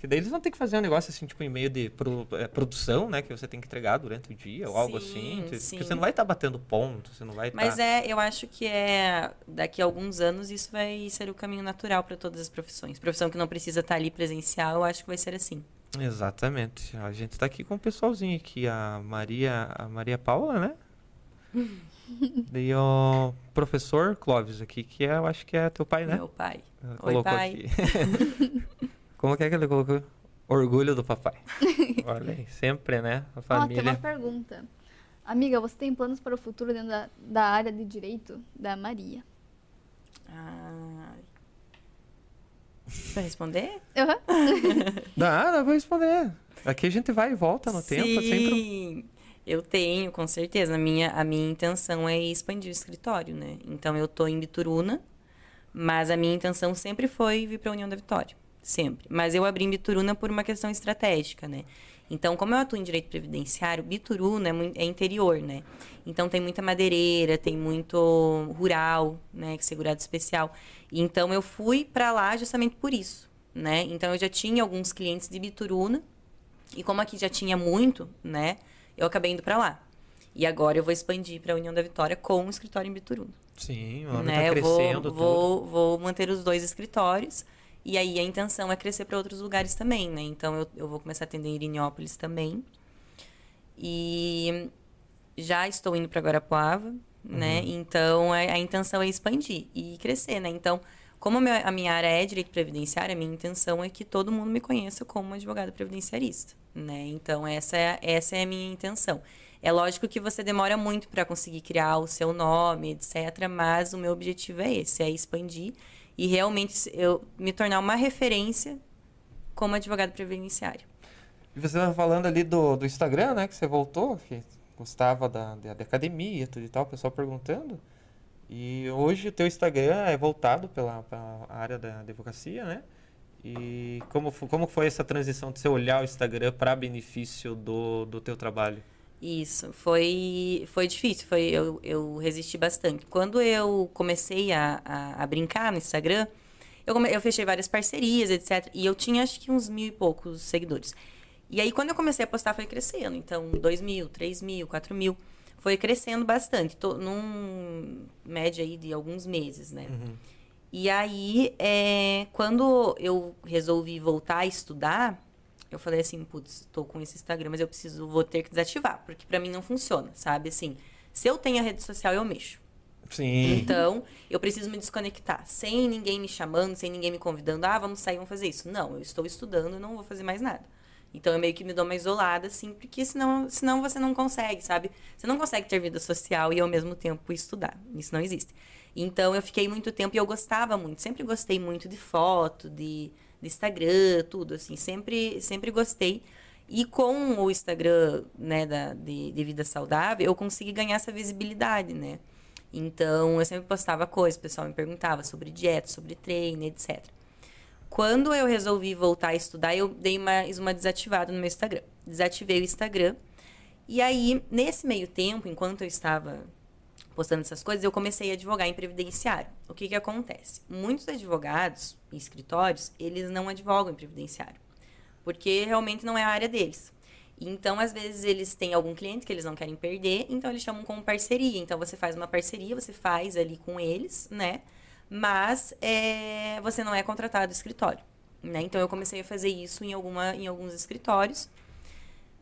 Que daí eles vão ter que fazer um negócio assim, tipo, em meio de pro- é, produção, né? Que você tem que entregar durante o dia ou algo Sim, assim. sim. Porque você não vai estar batendo ponto, você não vai estar. Mas é, eu acho que é daqui a alguns anos isso vai ser o caminho natural para todas as profissões. Profissão que não precisa estar ali presencial, eu acho que vai ser assim. Exatamente. A gente tá aqui com o pessoalzinho aqui, a Maria, a Maria Paula, né? e o professor Clóvis aqui, que é, eu acho que é teu pai, né? Meu pai. Ela Oi, colocou pai. Como que é que ele colocou? Orgulho do papai. Olha aí, sempre, né? A Ó, tem família. uma pergunta. Amiga, você tem planos para o futuro dentro da, da área de direito? Da Maria. Ah. Vai responder? Aham. Dá, dá pra responder. Aqui a gente vai e volta no tempo, sempre. um- Sim, eu tenho, com certeza. A minha, a minha intenção é expandir o escritório, né? Então, eu tô em Bituruna, mas a minha intenção sempre foi vir para a União da Vitória. Sempre. Mas eu abri em Bituruna por uma questão estratégica, né? Então, como eu atuo em direito previdenciário, Bituruna é, é interior, né? Então, tem muita madeireira, tem muito rural, né? Que é segurado especial. Então, eu fui para lá justamente por isso, né? Então, eu já tinha alguns clientes de Bituruna, e como aqui já tinha muito, né? Eu acabei indo para lá. E agora eu vou expandir para a União da Vitória com o escritório em Bituruna. Sim, o Né? tá Eu vou, crescendo vou, vou manter os dois escritórios. E aí a intenção é crescer para outros lugares também, né? Então eu, eu vou começar a atender em Irinópolis também. E já estou indo para Guarapuava, né? Então a, a intenção é expandir e crescer, né? Então, como a minha, a minha área é direito previdenciário, a minha intenção é que todo mundo me conheça como advogado previdenciarista, né? Então essa é, essa é a minha intenção. É lógico que você demora muito para conseguir criar o seu nome, etc. Mas o meu objetivo é esse, é expandir e realmente eu me tornar uma referência como advogado previdenciário. E você tava falando ali do, do Instagram, né? Que você voltou, que gostava da, da, da academia, tudo e tal, o pessoal perguntando. E hoje o teu Instagram é voltado pela, pela área da advocacia, né? E como, como foi essa transição de você olhar o Instagram para benefício do, do teu trabalho? Isso, foi, foi difícil, foi, eu, eu resisti bastante. Quando eu comecei a, a, a brincar no Instagram, eu, come- eu fechei várias parcerias, etc. E eu tinha acho que uns mil e poucos seguidores. E aí, quando eu comecei a postar, foi crescendo. Então, dois mil, três mil, quatro mil. Foi crescendo bastante, tô num média aí de alguns meses, né? E aí, é, quando eu resolvi voltar a estudar, eu falei assim, putz, tô com esse Instagram, mas eu preciso, vou ter que desativar, porque pra mim não funciona, sabe? Assim, se eu tenho a rede social, eu mexo. Sim. Então, eu preciso me desconectar, sem ninguém me chamando, sem ninguém me convidando, ah, vamos sair, vamos fazer isso. Não, eu estou estudando, não vou fazer mais nada. Então, eu meio que me dou uma isolada, assim, porque senão, senão você não consegue, sabe? Você não consegue ter vida social e ao mesmo tempo estudar. Isso não existe. Então, eu fiquei muito tempo e eu gostava muito. Sempre gostei muito de foto, de, de Instagram, tudo, assim. Sempre, sempre gostei. E com o Instagram, né, da, de, de vida saudável, eu consegui ganhar essa visibilidade, né? Então, eu sempre postava coisas, o pessoal me perguntava sobre dieta, sobre treino, etc. Quando eu resolvi voltar a estudar, eu dei mais uma desativada no meu Instagram. Desativei o Instagram. E aí, nesse meio tempo, enquanto eu estava postando essas coisas, eu comecei a advogar em previdenciário. O que que acontece? Muitos advogados e escritórios, eles não advogam em previdenciário, porque realmente não é a área deles. Então, às vezes, eles têm algum cliente que eles não querem perder, então eles chamam como parceria. Então, você faz uma parceria, você faz ali com eles, né? Mas é, você não é contratado do escritório, né? Então, eu comecei a fazer isso em, alguma, em alguns escritórios.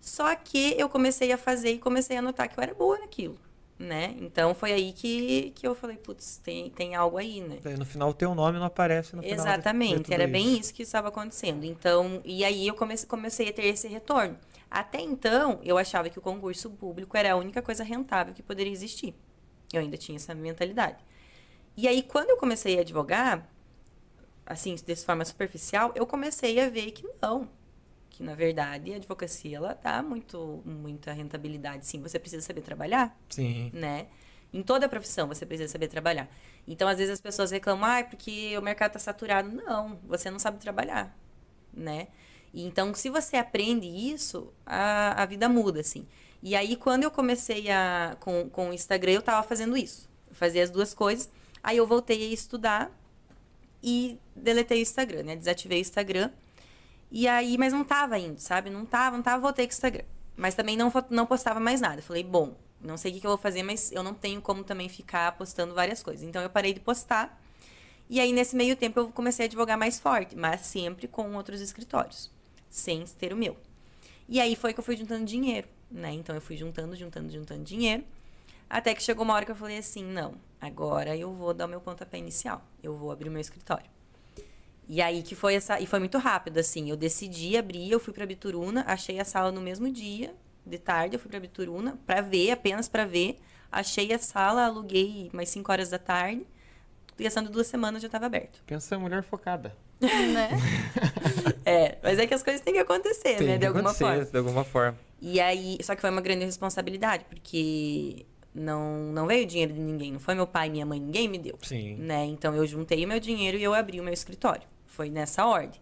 Só que eu comecei a fazer e comecei a notar que eu era boa naquilo, né? Então foi aí que, que eu falei, putz, tem, tem algo aí, né? No final o teu nome não aparece no final. Exatamente, era bem isso que estava acontecendo. Então, e aí eu comecei, comecei a ter esse retorno. Até então, eu achava que o concurso público era a única coisa rentável que poderia existir. Eu ainda tinha essa mentalidade. E aí, quando eu comecei a advogar, assim, de forma superficial, eu comecei a ver que não. Que, na verdade, a advocacia, ela dá muito, muita rentabilidade. Sim, você precisa saber trabalhar Sim. né? Em toda profissão você precisa saber trabalhar. Então, às vezes as pessoas reclamam, ah, porque o mercado está saturado. Não, você não sabe trabalhar, né? Então, se você aprende isso, a, a vida muda, assim. E aí, quando eu comecei a, com, com o Instagram, eu estava fazendo isso. Eu fazia as duas coisas. Aí eu voltei a estudar e deletei o Instagram, né? Desativei o Instagram. E aí, mas não tava indo, sabe? Não tava, não tava, voltei com o Instagram. Mas também não, não postava mais nada. Falei, bom, não sei o que, que eu vou fazer, mas eu não tenho como também ficar postando várias coisas. Então eu parei de postar. E aí, nesse meio tempo, eu comecei a advogar mais forte, mas sempre com outros escritórios, sem ter o meu. E aí foi que eu fui juntando dinheiro, né? Então eu fui juntando, juntando, juntando dinheiro. Até que chegou uma hora que eu falei assim: não, agora eu vou dar o meu pontapé inicial. Eu vou abrir o meu escritório. E aí que foi essa. E foi muito rápido, assim. Eu decidi abrir, eu fui pra Bituruna, achei a sala no mesmo dia, de tarde, eu fui pra Bituruna pra ver, apenas pra ver. Achei a sala, aluguei mais 5 horas da tarde. Gastando duas semanas já tava aberto. Pensa em mulher focada. né? É, mas é que as coisas têm que acontecer, né? Tem De que alguma acontecer, forma. De alguma forma. E aí, só que foi uma grande responsabilidade, porque não, não veio dinheiro de ninguém, não foi meu pai, minha mãe, ninguém me deu. Sim. Né? Então eu juntei o meu dinheiro e eu abri o meu escritório. Foi nessa ordem.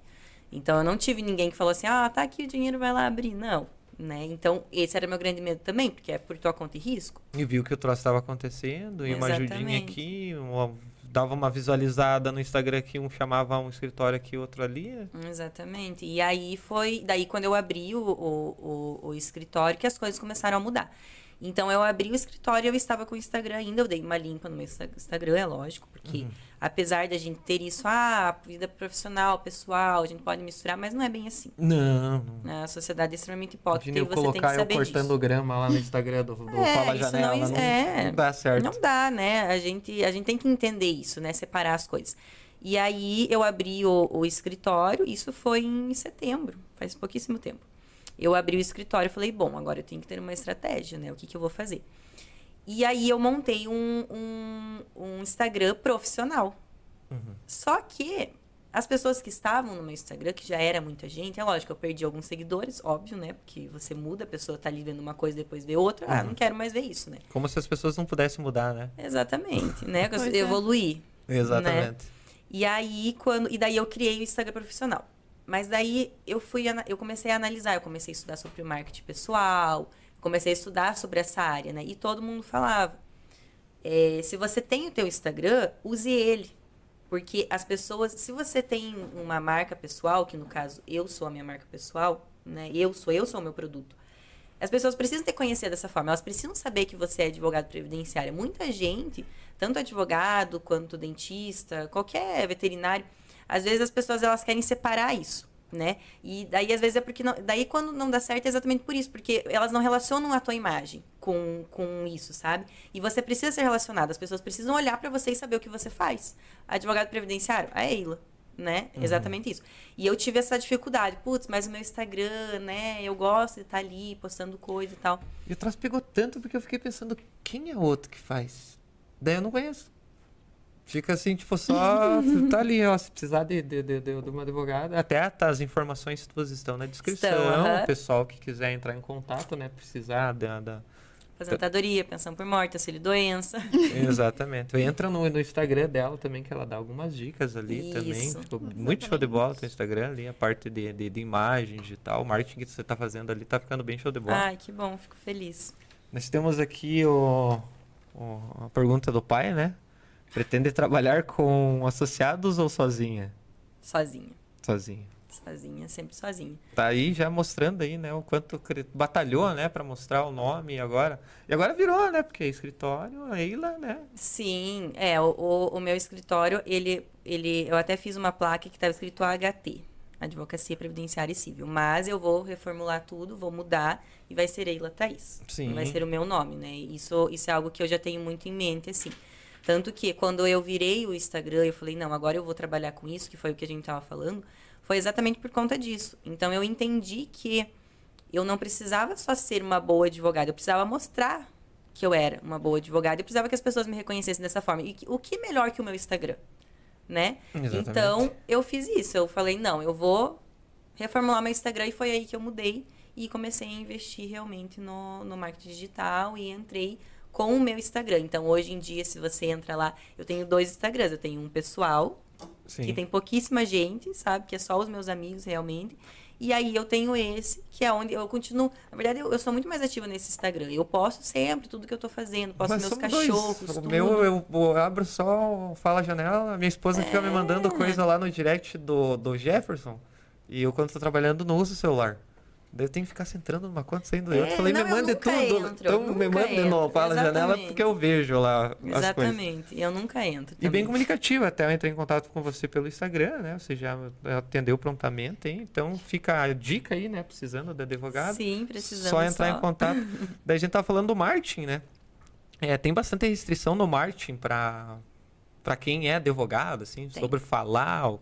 Então eu não tive ninguém que falou assim: "Ah, tá aqui o dinheiro, vai lá abrir". Não, né? Então esse era meu grande medo também, porque é por tua conta e risco. E viu que o troço estava acontecendo, e uma ajudinha Exatamente. aqui, uma- dava uma visualizada no Instagram aqui, um chamava um escritório aqui, outro ali. Exatamente. E aí foi daí quando eu abri o, o, o, o escritório que as coisas começaram a mudar. Então eu abri o escritório e eu estava com o Instagram ainda, eu dei uma limpa no meu Insta- Instagram, é lógico, porque Uhum. Apesar da gente ter isso, ah, vida profissional, pessoal, a gente pode misturar, mas não é bem assim. Não, não. A sociedade é extremamente hipócrita Imagina e você tem que colocar eu saber cortando disso. grama lá no Instagram do, do É, Fala não Janela. is- Não, é. não dá certo. Não dá, né? A gente, a gente tem que entender isso, né? Separar as coisas. E aí eu abri o, o escritório, isso foi em setembro, faz pouquíssimo tempo. Eu abri o escritório e falei, bom, agora eu tenho que ter uma estratégia, né? O que, que eu vou fazer? E aí eu montei um, um, um Instagram profissional. Só que as pessoas que estavam no meu Instagram, que já era muita gente, é lógico, eu perdi alguns seguidores, óbvio, né? Porque você muda, a pessoa tá ali vendo uma coisa, depois vê outra. Ah, não quero mais ver isso, né? Como se as pessoas não pudessem mudar, né? Exatamente, né? É. Evoluir. Exatamente. E aí, quando. E daí eu criei o Instagram profissional. Mas daí eu fui eu comecei a analisar, eu comecei a estudar sobre o marketing pessoal, comecei a estudar sobre essa área, né? E todo mundo falava. é, se você tem o teu Instagram, use ele. Porque as pessoas, se você tem uma marca pessoal, que no caso eu sou a minha marca pessoal, né? Eu sou, eu sou o meu produto. As pessoas precisam te conhecer dessa forma, elas precisam saber que você é advogado previdenciário. Muita gente, tanto advogado quanto dentista, qualquer veterinário, às vezes as pessoas elas querem separar isso, né? E daí às vezes é porque não, daí quando não dá certo é exatamente por isso, porque elas não relacionam a tua imagem com, com isso, sabe? E você precisa ser relacionado, as pessoas precisam olhar pra você e saber o que você faz. Advogado previdenciário, a Eila, né? Exatamente isso. E eu tive essa dificuldade, putz, mas o meu Instagram, né? Eu gosto de estar ali postando coisa e tal. E o troço pegou tanto porque eu fiquei pensando, quem é o outro que faz? Daí eu não conheço. Fica assim, tipo, só. tá ali, ó. Se precisar de, de, de, de uma advogada. Até tá, as informações todas estão na descrição. Estão, aham. O pessoal que quiser entrar em contato, né? Precisar da. da- Aposentadoria, pensão por morte, auxílio doença. Exatamente. Entra no, no Instagram dela também, que ela dá algumas dicas ali também. Isso. Ficou muito show de bola no Instagram ali, a parte de, de, de imagens e tal. O marketing que você tá fazendo ali tá ficando bem show de bola. Ai, que bom, fico feliz. Nós temos aqui o, o- a pergunta do pai, né? Pretende trabalhar com associados ou sozinha? Sozinha. Sozinha. Sozinha, sempre sozinha. Tá aí já mostrando aí, né? O quanto batalhou, né? Pra mostrar o nome e agora... E agora virou, né? Porque é escritório, a Eila, né? Sim, é, o, o, o meu escritório, ele, ele, eu até fiz uma placa que estava escrito AHT, Advocacia Previdenciária e Civil. Mas eu vou reformular tudo, vou mudar e vai ser Eila Thaís. Sim. Vai ser o meu nome, né? Isso, isso é algo que eu já tenho muito em mente, assim. Tanto que quando eu virei o Instagram, eu falei, não, agora eu vou trabalhar com isso, que foi o que a gente estava falando, foi exatamente por conta disso. Então eu entendi que eu não precisava só ser uma boa advogada, eu precisava mostrar que eu era uma boa advogada, eu precisava que as pessoas me reconhecessem dessa forma. E o que melhor que o meu Instagram? né? Exatamente. Então, eu fiz isso. Eu falei, não, eu vou reformular meu Instagram e foi aí que eu mudei e comecei a investir realmente no, no marketing digital e entrei com o meu Instagram. Então, hoje em dia, se você entra lá, eu tenho dois Instagrams. Eu tenho um pessoal, Sim. que tem pouquíssima gente, sabe? Que é só os meus amigos realmente. E aí eu tenho esse, que é onde eu continuo. Na verdade, eu, eu sou muito mais ativa nesse Instagram. Eu posto sempre tudo que eu tô fazendo. Posto Mas meus somos dois. cachorros, O tudo. meu, eu, eu abro só, fala a janela, minha esposa fica me É. mandando coisa lá no direct do, do Jefferson. E eu, quando tô trabalhando, não uso o celular. Daí eu tenho que ficar se entrando numa conta, saindo É, outra. Eu falei, não, me nunca tudo. entro, então me nunca mande no entro, fala a janela, porque eu vejo lá. Exatamente. Eu nunca entro. E bem também. comunicativa, até eu entrei em contato com você pelo Instagram, né? Você já atendeu prontamente, hein? então fica a dica aí, né? Precisando de advogado. Sim, precisamos só entrar em contato. Daí a gente tá falando do marketing, né? É, tem bastante restrição no marketing para para quem é advogado, assim, Tem. sobre falar.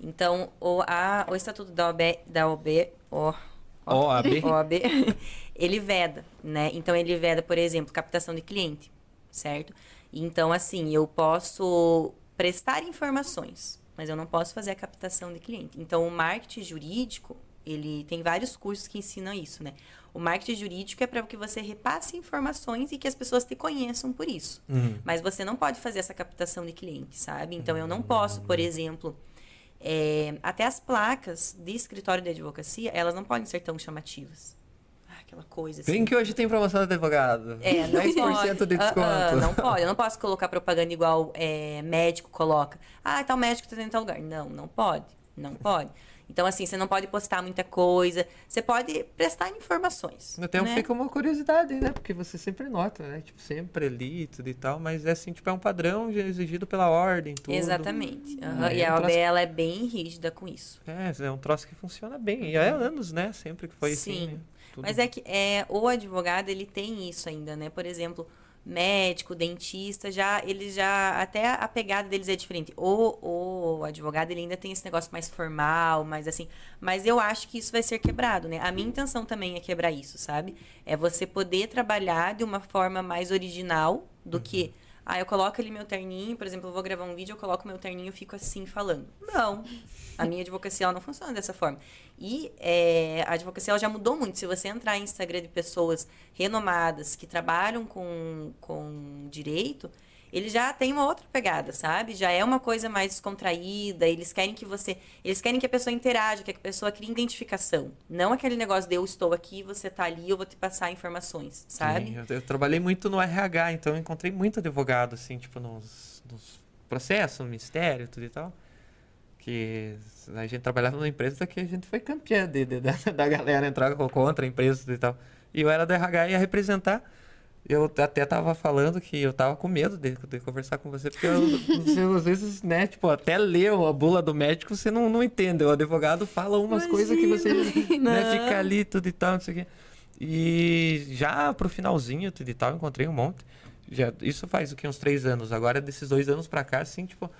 O-. Então, o, a, o Estatuto da OAB, da OAB, ó, OAB. OAB, ele veda, né? Então, ele veda, por exemplo, captação de cliente, certo? Então, assim, eu posso prestar informações, mas eu não posso fazer a captação de cliente. Então, o marketing jurídico, ele tem vários cursos que ensinam isso, né? O marketing jurídico é para que você repasse informações e que as pessoas te conheçam por isso. Uhum. Mas você não pode fazer essa captação de cliente, sabe? Então eu não posso, por exemplo, é, até as placas de escritório de advocacia, elas não podem ser tão chamativas. Ah, aquela coisa assim. Vem que hoje tem promoção de advogado. É, não 10% pode. de Ah, desconto. ah, não pode. Eu não posso colocar propaganda igual é, médico coloca. Ah, tal médico tá dentro de tal lugar. Não, não pode. Não pode. Então, assim, você não pode postar muita coisa. Você pode prestar informações. Até né? fica uma curiosidade, né? Porque você sempre nota, né? Tipo, sempre ali e tudo e tal, mas é assim, tipo, é um padrão exigido pela ordem, tudo. Exatamente. Aham, É, E a um troço- ela é bem rígida com isso. É, é um troço que funciona bem. E há anos, né? Sempre que foi assim. Sim. né? Mas é que é, o advogado, ele tem isso ainda, né? Por exemplo, médico, dentista, já eles já até a pegada deles é diferente. O, o advogado, ele ainda tem esse negócio mais formal, mais assim, mas eu acho que isso vai ser quebrado, né? A minha intenção também é quebrar isso, sabe? É você poder trabalhar de uma forma mais original do que ah, eu coloco ali meu terninho, por exemplo, eu vou gravar um vídeo, eu coloco meu terninho e fico assim falando. Não. A minha advocacia não funciona dessa forma. E é, a advocacia já mudou muito. Se você entrar em Instagram de pessoas renomadas que trabalham com, com direito, eles já têm uma outra pegada, sabe? Já é uma coisa mais descontraída. Eles querem que você. Eles querem que a pessoa interaja, que a pessoa crie identificação. Não aquele negócio de eu estou aqui, você está ali, eu vou te passar informações, sabe? Sim, eu, eu trabalhei muito no RH, então eu encontrei muito advogado, assim, tipo, nos, nos processos, no ministério, tudo e tal. Que a gente trabalhava numa empresa que a gente foi campeã de, de- da, da galera entrar co- contra a empresa e tal. E eu era do RH e ia representar. Eu até tava falando que eu tava com medo de, de conversar com você, porque eu, você, às vezes, né, tipo, até ler a bula do médico você não, não entende. O advogado fala umas coisas que você né, fica ali, tudo e tal, não sei o quê. E já pro finalzinho, tudo e tal, eu encontrei um monte. Já, isso faz o que, uns três anos. Agora, desses dois anos pra cá, assim, tipo,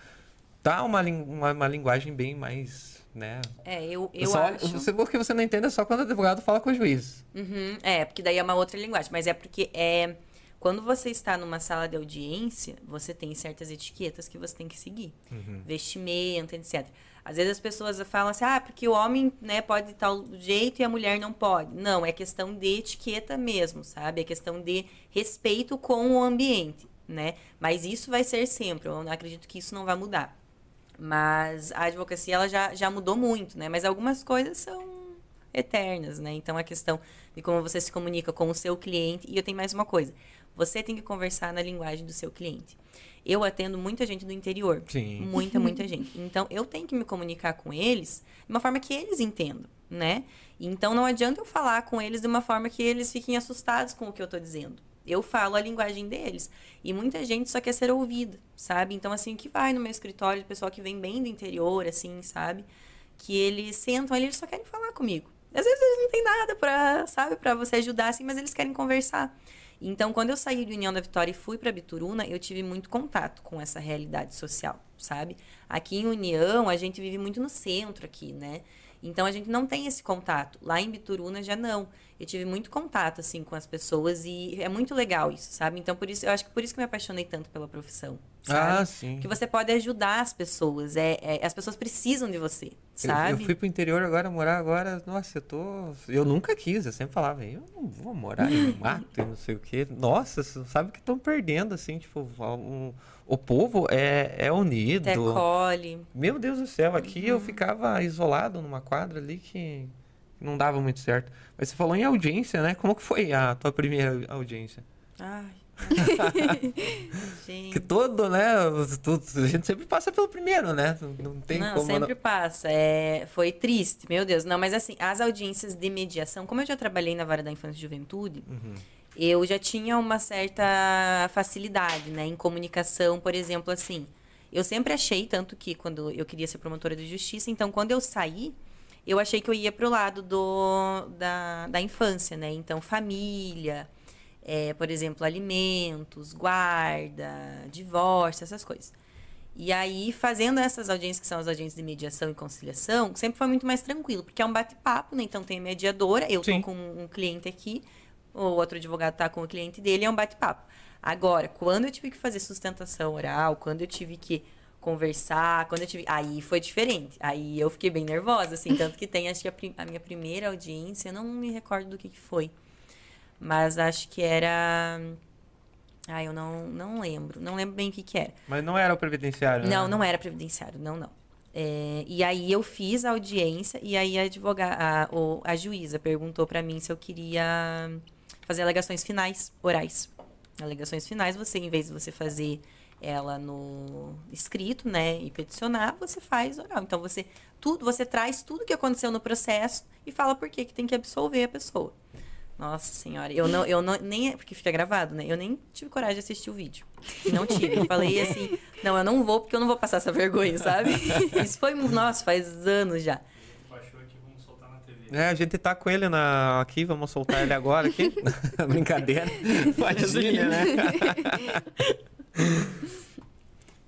tá uma, uma, uma linguagem bem mais, né? É, eu, eu só, acho. Você, o que você não entende é só quando o advogado fala com o juiz. Uhum, é, porque daí é uma outra linguagem. Mas é porque é. Quando você está numa sala de audiência, você tem certas etiquetas que você tem que seguir. Vestimenta, etc. Às vezes as pessoas falam assim, ah, porque o homem né, pode de tal jeito e a mulher não pode. Não, é questão de etiqueta mesmo, sabe? É questão de respeito com o ambiente, né? Mas isso vai ser sempre. Eu acredito que isso não vai mudar. Mas a advocacia ela já, já mudou muito, né? Mas algumas coisas são eternas, né? Então a questão de como você se comunica com o seu cliente. E eu tenho mais uma coisa: você tem que conversar na linguagem do seu cliente. Eu atendo muita gente do interior. Sim. Muita, muita gente. Então eu tenho que me comunicar com eles de uma forma que eles entendam, né? Então não adianta eu falar com eles de uma forma que eles fiquem assustados com o que eu tô dizendo. Eu falo a linguagem deles. E muita gente só quer ser ouvida, sabe? Então, assim, que vai no meu escritório, o pessoal que vem bem do interior, assim, sabe? que eles sentam ali, eles só querem falar comigo. Às vezes eles não têm nada para, sabe, para você ajudar assim, mas eles querem conversar. Então, quando eu saí de União da Vitória e fui para Bituruna, eu tive muito contato com essa realidade social, sabe? Aqui em União, a gente vive muito no centro aqui, né? Então a gente não tem esse contato. Lá em Bituruna já não. Eu tive muito contato assim com as pessoas e é muito legal isso, sabe? Então por isso eu acho que por isso que me apaixonei tanto pela profissão. Sabe? Ah, sim. Que você pode ajudar as pessoas. É, é as pessoas precisam de você, sabe? Eu, eu fui pro interior agora, morar agora. Nossa, eu tô. Eu nunca quis, eu sempre falava, eu não vou morar em mato e não sei o quê. Nossa, você sabe que estão perdendo, assim, tipo, um, o povo é, é unido. Decolhe. Meu Deus do céu, aqui uhum. eu ficava isolado numa quadra ali que não dava muito certo. Mas você falou em audiência, né? Como que foi a tua primeira audiência? Ai. que todo, né? A gente sempre passa pelo primeiro, né? Não tem não, como. Sempre não... passa. É, foi triste, meu Deus. Não, mas assim, as audiências de mediação, como eu já trabalhei na vara da infância e juventude, uhum eu já tinha uma certa facilidade, né, em comunicação, por exemplo, assim. Eu sempre achei, tanto que quando eu queria ser promotora de justiça, então quando eu saí, eu achei que eu ia para o lado do, da, da infância, né? Então, família, é, por exemplo, alimentos, guarda, divórcio, essas coisas. E aí, fazendo essas audiências, que são as audiências de mediação e conciliação, sempre foi muito mais tranquilo, porque é um bate-papo, né? Então, tem a mediadora, eu estou com um cliente aqui, o outro advogado está com o cliente dele, é um bate-papo. Agora, quando eu tive que fazer sustentação oral, quando eu tive que conversar, quando eu tive. Aí foi diferente. Aí eu fiquei bem nervosa, assim. Tanto que tem, acho que a, prim... a minha primeira audiência, eu não me recordo do que, que foi. Mas acho que era. Ah, eu não, não lembro. Não lembro bem o que, que era. Mas não era o previdenciário, Não, né? não era previdenciário. Não, não. É, e aí eu fiz a audiência e aí a advogada, a, a juíza perguntou para mim se eu queria fazer alegações finais orais. Alegações finais, você, em vez de você fazer ela no escrito, né, e peticionar, você faz oral. Então você tudo, você traz tudo que aconteceu no processo e fala por que que tem que absolver a pessoa. Nossa senhora, eu não, eu não nem porque fica gravado, né? Eu nem tive coragem de assistir o vídeo. Não tive. Eu falei assim, não, eu não vou porque eu não vou passar essa vergonha, sabe? Isso foi, nossa, faz anos já. É, a gente tá com ele na... aqui, vamos soltar ele agora aqui. Brincadeira. Imagina, né?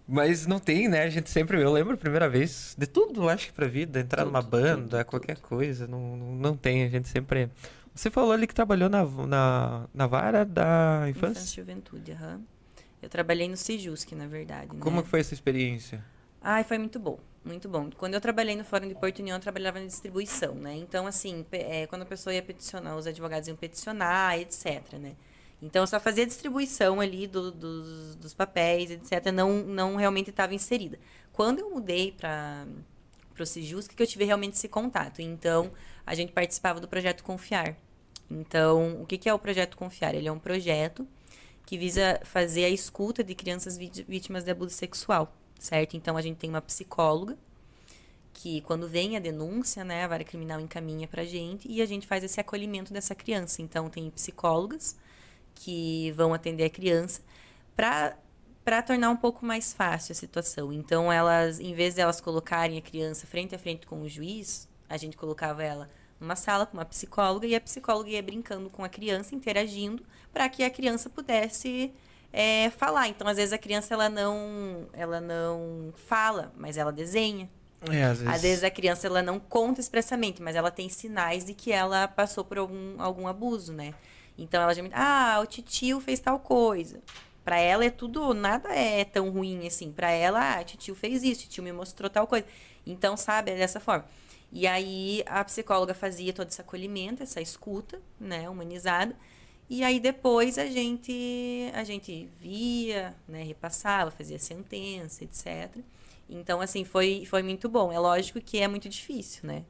Mas não tem, né? A gente sempre. Eu lembro a primeira vez de tudo, acho que pra vida, entrar tudo, numa banda, tudo, qualquer tudo. coisa. Não, não tem, a gente sempre. Você falou ali que trabalhou na, na, na vara da infância? Infância e juventude, aham. Uhum. Eu trabalhei no Sejusc, na verdade. Como né? foi essa experiência? Ai, foi muito bom. Muito bom. Quando eu trabalhei no Fórum de Porto União, eu trabalhava na distribuição, né? Então, assim, é, quando a pessoa ia peticionar, os advogados iam peticionar, etc, né? Então, só fazia distribuição ali do, dos, dos papéis, etc. Não, não realmente estava inserida. Quando eu mudei para o Sijus, que eu tive realmente esse contato. Então, a gente participava do projeto Confiar. Então, o que, que é o projeto Confiar? Ele é um projeto que visa fazer a escuta de crianças vítimas de abuso sexual certo? Então a gente tem uma psicóloga que quando vem a denúncia, né, a vara criminal encaminha para a gente e a gente faz esse acolhimento dessa criança. Então tem psicólogas que vão atender a criança para para tornar um pouco mais fácil a situação. Então elas, em vez de elas colocarem a criança frente a frente com o juiz, a gente colocava ela numa sala com uma psicóloga e a psicóloga ia brincando com a criança, interagindo, para que a criança pudesse é, falar. Então, às vezes a criança ela não, ela não fala, mas ela desenha. É, às, vezes... às, vezes... a criança ela não conta expressamente, mas ela tem sinais de que ela passou por algum, algum abuso, né? Então ela já me ah, o titio fez tal coisa. Para ela é tudo, nada é tão ruim assim. Para ela, ah, titio fez isso, titio me mostrou tal coisa. Então, sabe, é dessa forma. E aí a psicóloga fazia todo esse acolhimento, essa escuta, né, humanizada. E aí depois a gente a gente via, né, repassava, fazia sentença, etc. Então assim, foi foi muito bom. É lógico que é muito difícil, né?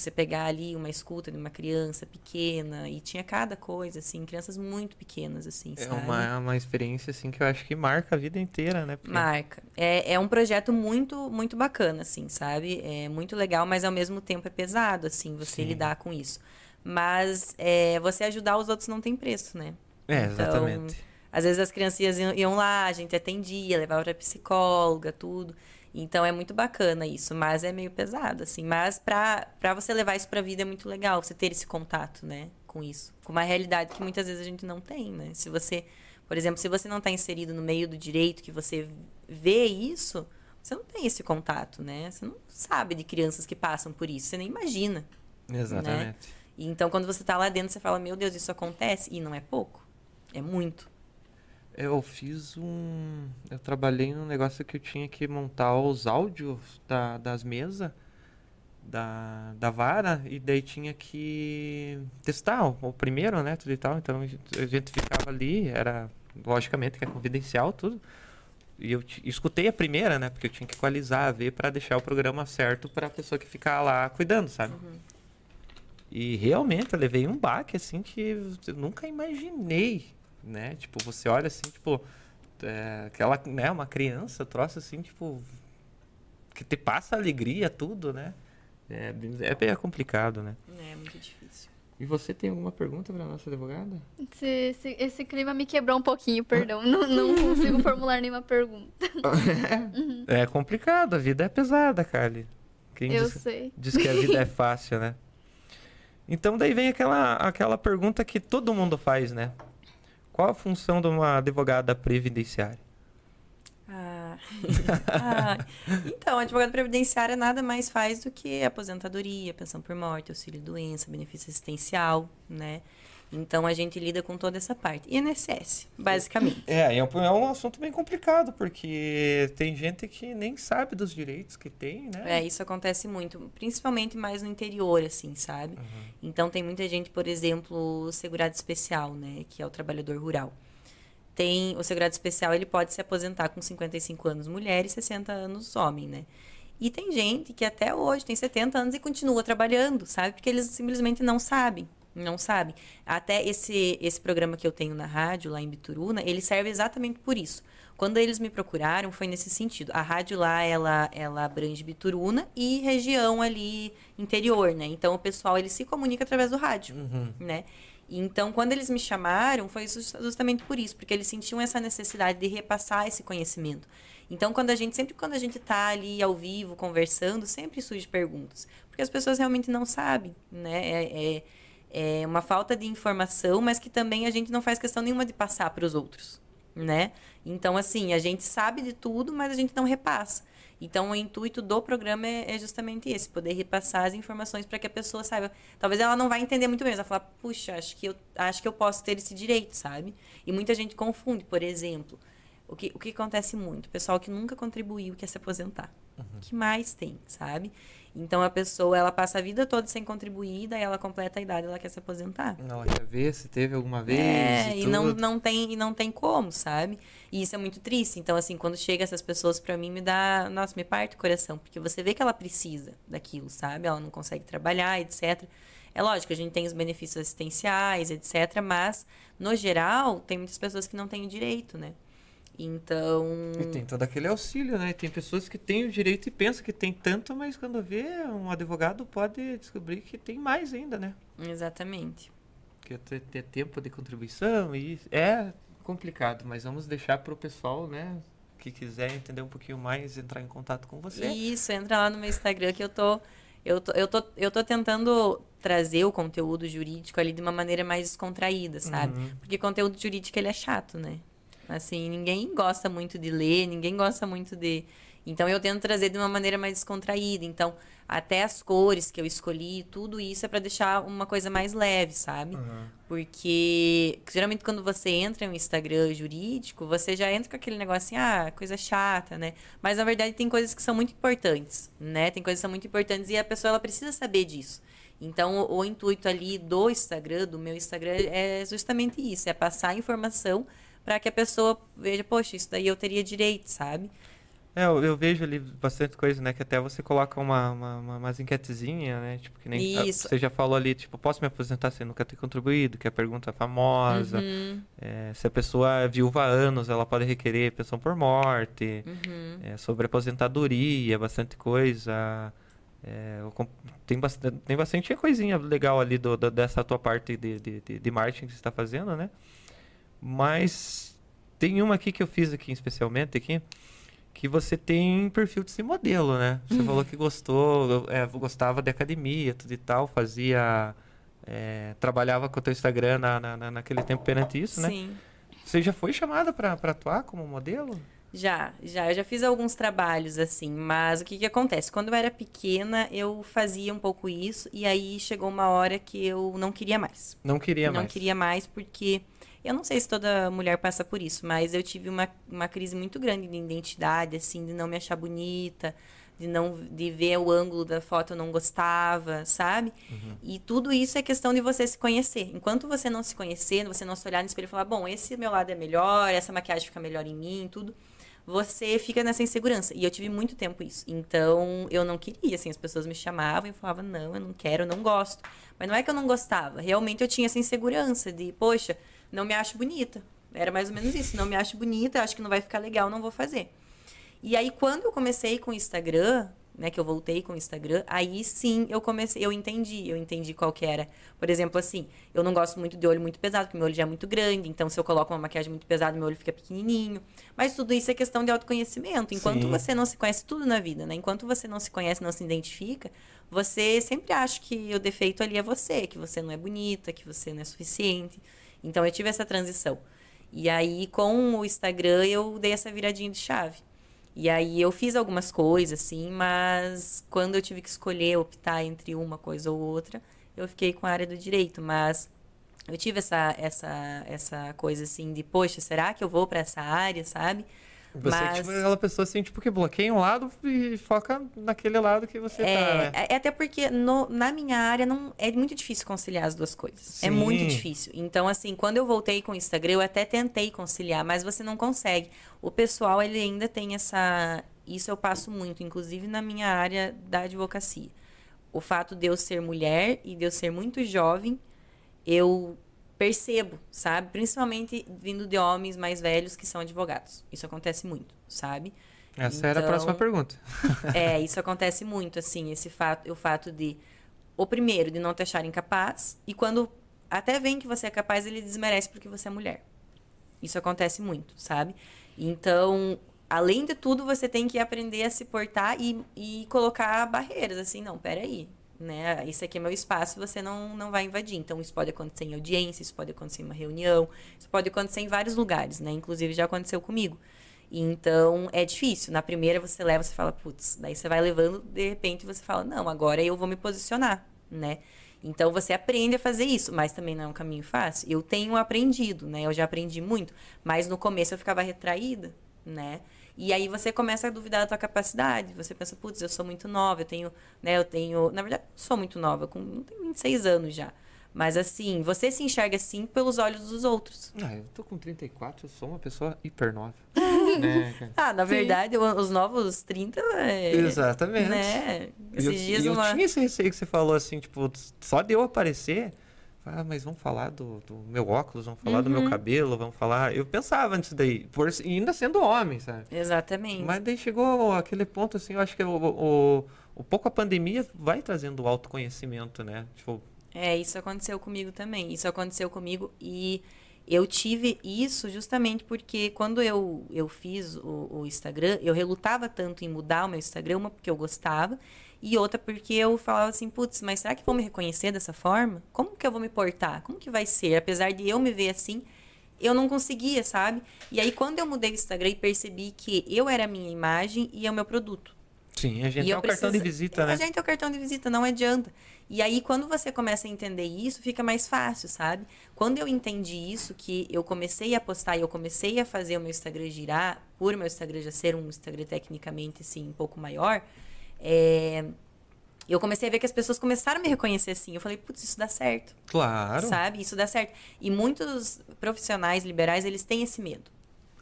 Você pegar ali uma escuta de uma criança pequena e tinha cada coisa assim, crianças muito pequenas assim, é sabe? uma uma experiência assim que eu acho que marca a vida inteira, né? Porque... Marca. É, é um projeto muito muito bacana assim, sabe? É muito legal, mas ao mesmo tempo é pesado assim você Sim. lidar com isso. Mas é, você ajudar os outros não tem preço, né? É, então, exatamente. Então, às vezes as criancinhas iam, iam lá, a gente atendia, levava para psicóloga, tudo. Então é muito bacana isso, mas é meio pesado, assim. Mas pra você levar isso pra vida é muito legal, você ter esse contato, né, com isso. Com uma realidade que muitas vezes a gente não tem, né? Se você, por exemplo, se você não está inserido no meio do direito, que você vê isso, você não tem esse contato, né? Você não sabe de crianças que passam por isso, você nem imagina. Exatamente. Né? Então, quando você está lá dentro, você fala, meu Deus, isso acontece. E não é pouco, é muito. Eu fiz um. Eu trabalhei num negócio que eu tinha que montar os áudios da, das mesas da, da vara e daí tinha que testar o, o primeiro, né? Tudo e tal. Então a gente ficava ali, era logicamente que é confidencial tudo. E eu escutei a primeira, né? Porque eu tinha que equalizar, ver para deixar o programa certo para a pessoa que ficar lá cuidando, sabe? Uhum. E realmente eu levei um baque assim que eu nunca imaginei né? Tipo, você olha assim, tipo, é, aquela, né, uma criança, troço assim, tipo, que te passa alegria, tudo, né? É, é bem complicado, né? É, muito difícil. E você tem alguma pergunta para nossa advogada? Esse, esse, esse, clima me quebrou um pouquinho, perdão. não, não consigo formular nenhuma pergunta. uhum. É complicado, a vida é pesada, Kali. Quem Eu diz, sei. Diz que a vida é fácil, né? Então daí vem aquela, aquela pergunta que todo mundo faz, né? Qual a função de uma advogada previdenciária? Ah. ah. Então, a advogada previdenciária nada mais faz do que aposentadoria, pensão por morte, auxílio doença, benefício assistencial, né? Então a gente lida com toda essa parte. INSS, basicamente. É, é um, é um assunto bem complicado, porque tem gente que nem sabe dos direitos que tem, né? É, isso acontece muito, principalmente mais no interior, assim, sabe? Uhum. Então tem muita gente, por exemplo, segurado especial, né? Que é o trabalhador rural. Tem o segurado especial, ele pode se aposentar com 55 anos mulher e 60 anos homem, né? E tem gente que até hoje tem 70 anos e continua trabalhando, sabe? Porque eles simplesmente não sabem não sabe. Até esse, esse programa que eu tenho na rádio, lá em Bituruna, ele serve exatamente por isso. Quando eles me procuraram, foi nesse sentido. A rádio lá, ela, ela abrange Bituruna e região ali interior, né? Então, o pessoal, ele se comunica através do rádio, uhum. né? Então, quando eles me chamaram, foi justamente por isso, porque eles sentiam essa necessidade de repassar esse conhecimento. Então, quando a gente, sempre quando a gente está ali ao vivo, conversando, sempre surge perguntas. Porque as pessoas realmente não sabem, né? É, é, é uma falta de informação, mas que também a gente não faz questão nenhuma de passar para os outros, né? Então, assim, a gente sabe de tudo, mas a gente não repassa. Então, o intuito do programa é, é justamente esse, poder repassar as informações para que a pessoa saiba. Talvez ela não vai entender muito bem, ela falar, puxa, acho que eu acho que eu posso ter esse direito, sabe? E muita gente confunde, por exemplo, o que, o que acontece muito? O pessoal que nunca contribuiu quer se aposentar. Uhum. Que mais tem, sabe? Então a pessoa ela passa a vida toda sem contribuir, daí ela completa a idade, ela quer se aposentar. Ela quer ver se teve alguma vez. É, e, e não, não tem e não tem como, sabe? E isso é muito triste. Então assim, quando chega essas pessoas para mim me dá, nossa, me parte o coração, porque você vê que ela precisa daquilo, sabe? Ela não consegue trabalhar, etc. É lógico, a gente tem os benefícios assistenciais, etc, mas no geral, tem muitas pessoas que não têm o direito, né? Então. E tem todo aquele auxílio, né? Tem pessoas que têm o direito e pensam que tem tanto, mas quando vê, um advogado pode descobrir que tem mais ainda, né? Exatamente. Que ter, ter tempo de contribuição e é complicado, mas vamos deixar para o pessoal, né? Que quiser entender um pouquinho mais, entrar em contato com você. Isso, entra lá no meu Instagram que eu tô. Eu tô, eu tô, eu tô tentando trazer o conteúdo jurídico ali de uma maneira mais descontraída, sabe? Uhum. Porque conteúdo jurídico ele é chato, né? Assim, ninguém gosta muito de ler, ninguém gosta muito de. Então eu tento trazer de uma maneira mais descontraída. Então, até as cores que eu escolhi, tudo isso é para deixar uma coisa mais leve, sabe? Uhum. Porque geralmente quando você entra no Instagram jurídico, você já entra com aquele negócio assim, ah, coisa chata, né? Mas na verdade tem coisas que são muito importantes, né? Tem coisas que são muito importantes e a pessoa ela precisa saber disso. Então, o, o intuito ali do Instagram, do meu Instagram, é justamente isso: é passar informação para que a pessoa veja, poxa, isso daí eu teria direito, sabe? É, eu, eu, vejo ali bastante coisa, né? Que até você coloca uma, uma, uma umas enquetezinhas, né? Tipo, que nem a, você já falou ali, tipo, posso me aposentar sem nunca ter contribuído? Que é a pergunta famosa. Uhum. É, se a pessoa é viúva há anos, ela pode requerer pensão por morte. Uhum. É, sobre aposentadoria, bastante coisa. É, tem, bastante, tem bastante coisinha legal ali do, do, dessa tua parte de, de, de, de marketing que você está fazendo, né? Mas tem uma aqui que eu fiz aqui especialmente aqui, que você tem perfil de ser modelo, né? Você falou que gostou, é, gostava de academia, tudo e tal, fazia. é, trabalhava com o teu Instagram na, na- na- naquele tempo perante isso, né? Sim. Você já foi chamada pra pra atuar como modelo? Já, já. Eu já fiz alguns trabalhos assim, mas o que que acontece? Quando eu era pequena, eu fazia um pouco isso, e aí chegou uma hora que eu não queria mais. Não queria não mais. queria mais porque eu não sei se toda mulher passa por isso, mas eu tive uma, uma crise muito grande de identidade, assim, de não me achar bonita, de não de ver o ângulo da foto eu não gostava, sabe? E tudo isso é questão de você se conhecer. Enquanto você não se conhecer, você não se olhar no espelho e falar, bom, esse meu lado é melhor, essa maquiagem fica melhor em mim, tudo, você fica nessa insegurança. E eu tive muito tempo isso. Então, eu não queria, assim, as pessoas me chamavam e falavam, não, eu não quero, eu não gosto. Mas não é que eu não gostava, realmente eu tinha essa insegurança de, poxa, não me acho bonita. Era mais ou menos isso, não me acho bonita, acho que não vai ficar legal, não vou fazer. E aí, quando eu comecei com o Instagram, né, que eu voltei com o Instagram, aí sim eu comecei, eu entendi, eu entendi qual que era. Por exemplo, assim, eu não gosto muito de olho muito pesado, porque meu olho já é muito grande, então se eu coloco uma maquiagem muito pesada, meu olho fica pequenininho. Mas tudo isso é questão de autoconhecimento. Enquanto Sim. você não se conhece tudo na vida, né? Enquanto você não se conhece, não se identifica, você sempre acha que o defeito ali é você, que você não é bonita, que você não é suficiente. Então eu tive essa transição. E aí com o Instagram eu dei essa viradinha de chave. E aí eu fiz algumas coisas assim, mas quando eu tive que escolher, optar entre uma coisa ou outra, eu fiquei com a área do direito, mas eu tive essa essa essa coisa assim de, poxa, será que eu vou para essa área, sabe? Você Mas- tipo aquela pessoa assim, tipo, que bloqueia um lado e foca naquele lado que você tá, né? É, é até porque no- na minha área não é muito difícil conciliar as duas coisas. É Sim. muito difícil. Então, assim, quando eu voltei com o Instagram, eu até tentei conciliar, mas você não consegue. O pessoal, ele ainda tem essa. Isso eu passo muito, inclusive na minha área da advocacia. O fato de eu ser mulher e de eu ser muito jovem, eu percebo, sabe? Principalmente vindo de homens mais velhos que são advogados. Isso acontece muito, sabe? Essa era a Então, próxima pergunta. É, isso acontece muito, assim, esse fato, o fato de, o primeiro, de não te acharem capaz, e quando até vem que você é capaz, ele desmerece porque você é mulher. Isso acontece muito, sabe? Então, além de tudo, você tem que aprender a se portar e, e colocar barreiras, assim, não, peraí, né? Esse aqui é meu espaço, você não, não vai invadir. Então, isso pode acontecer em audiência, isso pode acontecer em uma reunião, isso pode acontecer em vários lugares, né? Inclusive, já aconteceu comigo. Então, é difícil. Na primeira, você leva, você fala, putz, daí você vai levando, de repente você fala, não, agora eu vou me posicionar, né? Então, você aprende a fazer isso, mas também não é um caminho fácil. Eu tenho aprendido, né? Eu já aprendi muito, mas no começo eu ficava retraída, né? E aí você começa a duvidar da tua capacidade. Você pensa, putz, eu sou muito nova, eu tenho, né, eu tenho, na verdade, eu sou muito nova, com eu tenho 26 anos já. Mas assim, você se enxerga assim pelos olhos dos outros. Ah, eu tô com 34, eu sou uma pessoa hiper nova. né? Ah, na verdade, o- os novos 30 é, Exatamente. Né? E Esses eu, dias e eu uma. tinha esse receio que você falou assim, tipo, só de eu aparecer. Ah, mas vamos falar do, do meu óculos, vamos falar do meu Uhum. cabelo, vamos falar. Eu pensava nisso daí, por, ainda sendo homem, sabe? Exatamente. Mas daí chegou aquele ponto assim, eu acho que o, o, o pouco a pandemia vai trazendo o autoconhecimento, né? Tipo, É, isso aconteceu comigo também. Isso aconteceu comigo e eu tive isso justamente porque quando eu, eu fiz o, o Instagram, eu relutava tanto em mudar o meu Instagram, uma porque eu gostava, e outra porque eu falava assim, putz, mas será que vão me reconhecer dessa forma? Como que eu vou me portar? Como que vai ser? Apesar de eu me ver assim, eu não conseguia, sabe? E aí quando eu mudei o Instagram e percebi que eu era a minha imagem e é o meu produto. sim, a gente E é eu um cartão de preciso- visita, A né? gente é o cartão de visita, não adianta. E aí, quando você começa a entender isso, fica mais fácil, sabe? Quando eu entendi isso, que eu comecei a postar e eu comecei a fazer o meu Instagram girar, por meu Instagram já ser um Instagram tecnicamente, assim, um pouco maior, é, eu comecei a ver que as pessoas começaram a me reconhecer assim. Eu falei, putz, isso dá certo, Claro. sabe? Isso dá certo. E muitos profissionais liberais, eles têm esse medo.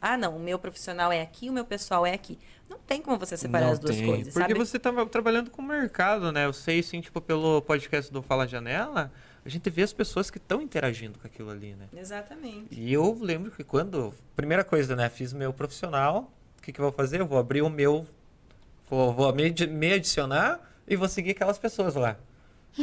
Ah, não, o meu profissional é aqui, o meu pessoal é aqui. Não tem como você separar Não as duas tem, coisas, Porque sabe? você tá trabalhando com o mercado, né? Eu sei, assim, tipo, pelo podcast do Fala Janela, a gente vê as pessoas que estão interagindo com aquilo ali, né? Exatamente. E eu lembro que quando. Primeira coisa, né? Fiz meu profissional. O que, que eu vou fazer? Eu vou abrir o meu. Vou, vou me, me adicionar e vou seguir aquelas pessoas lá.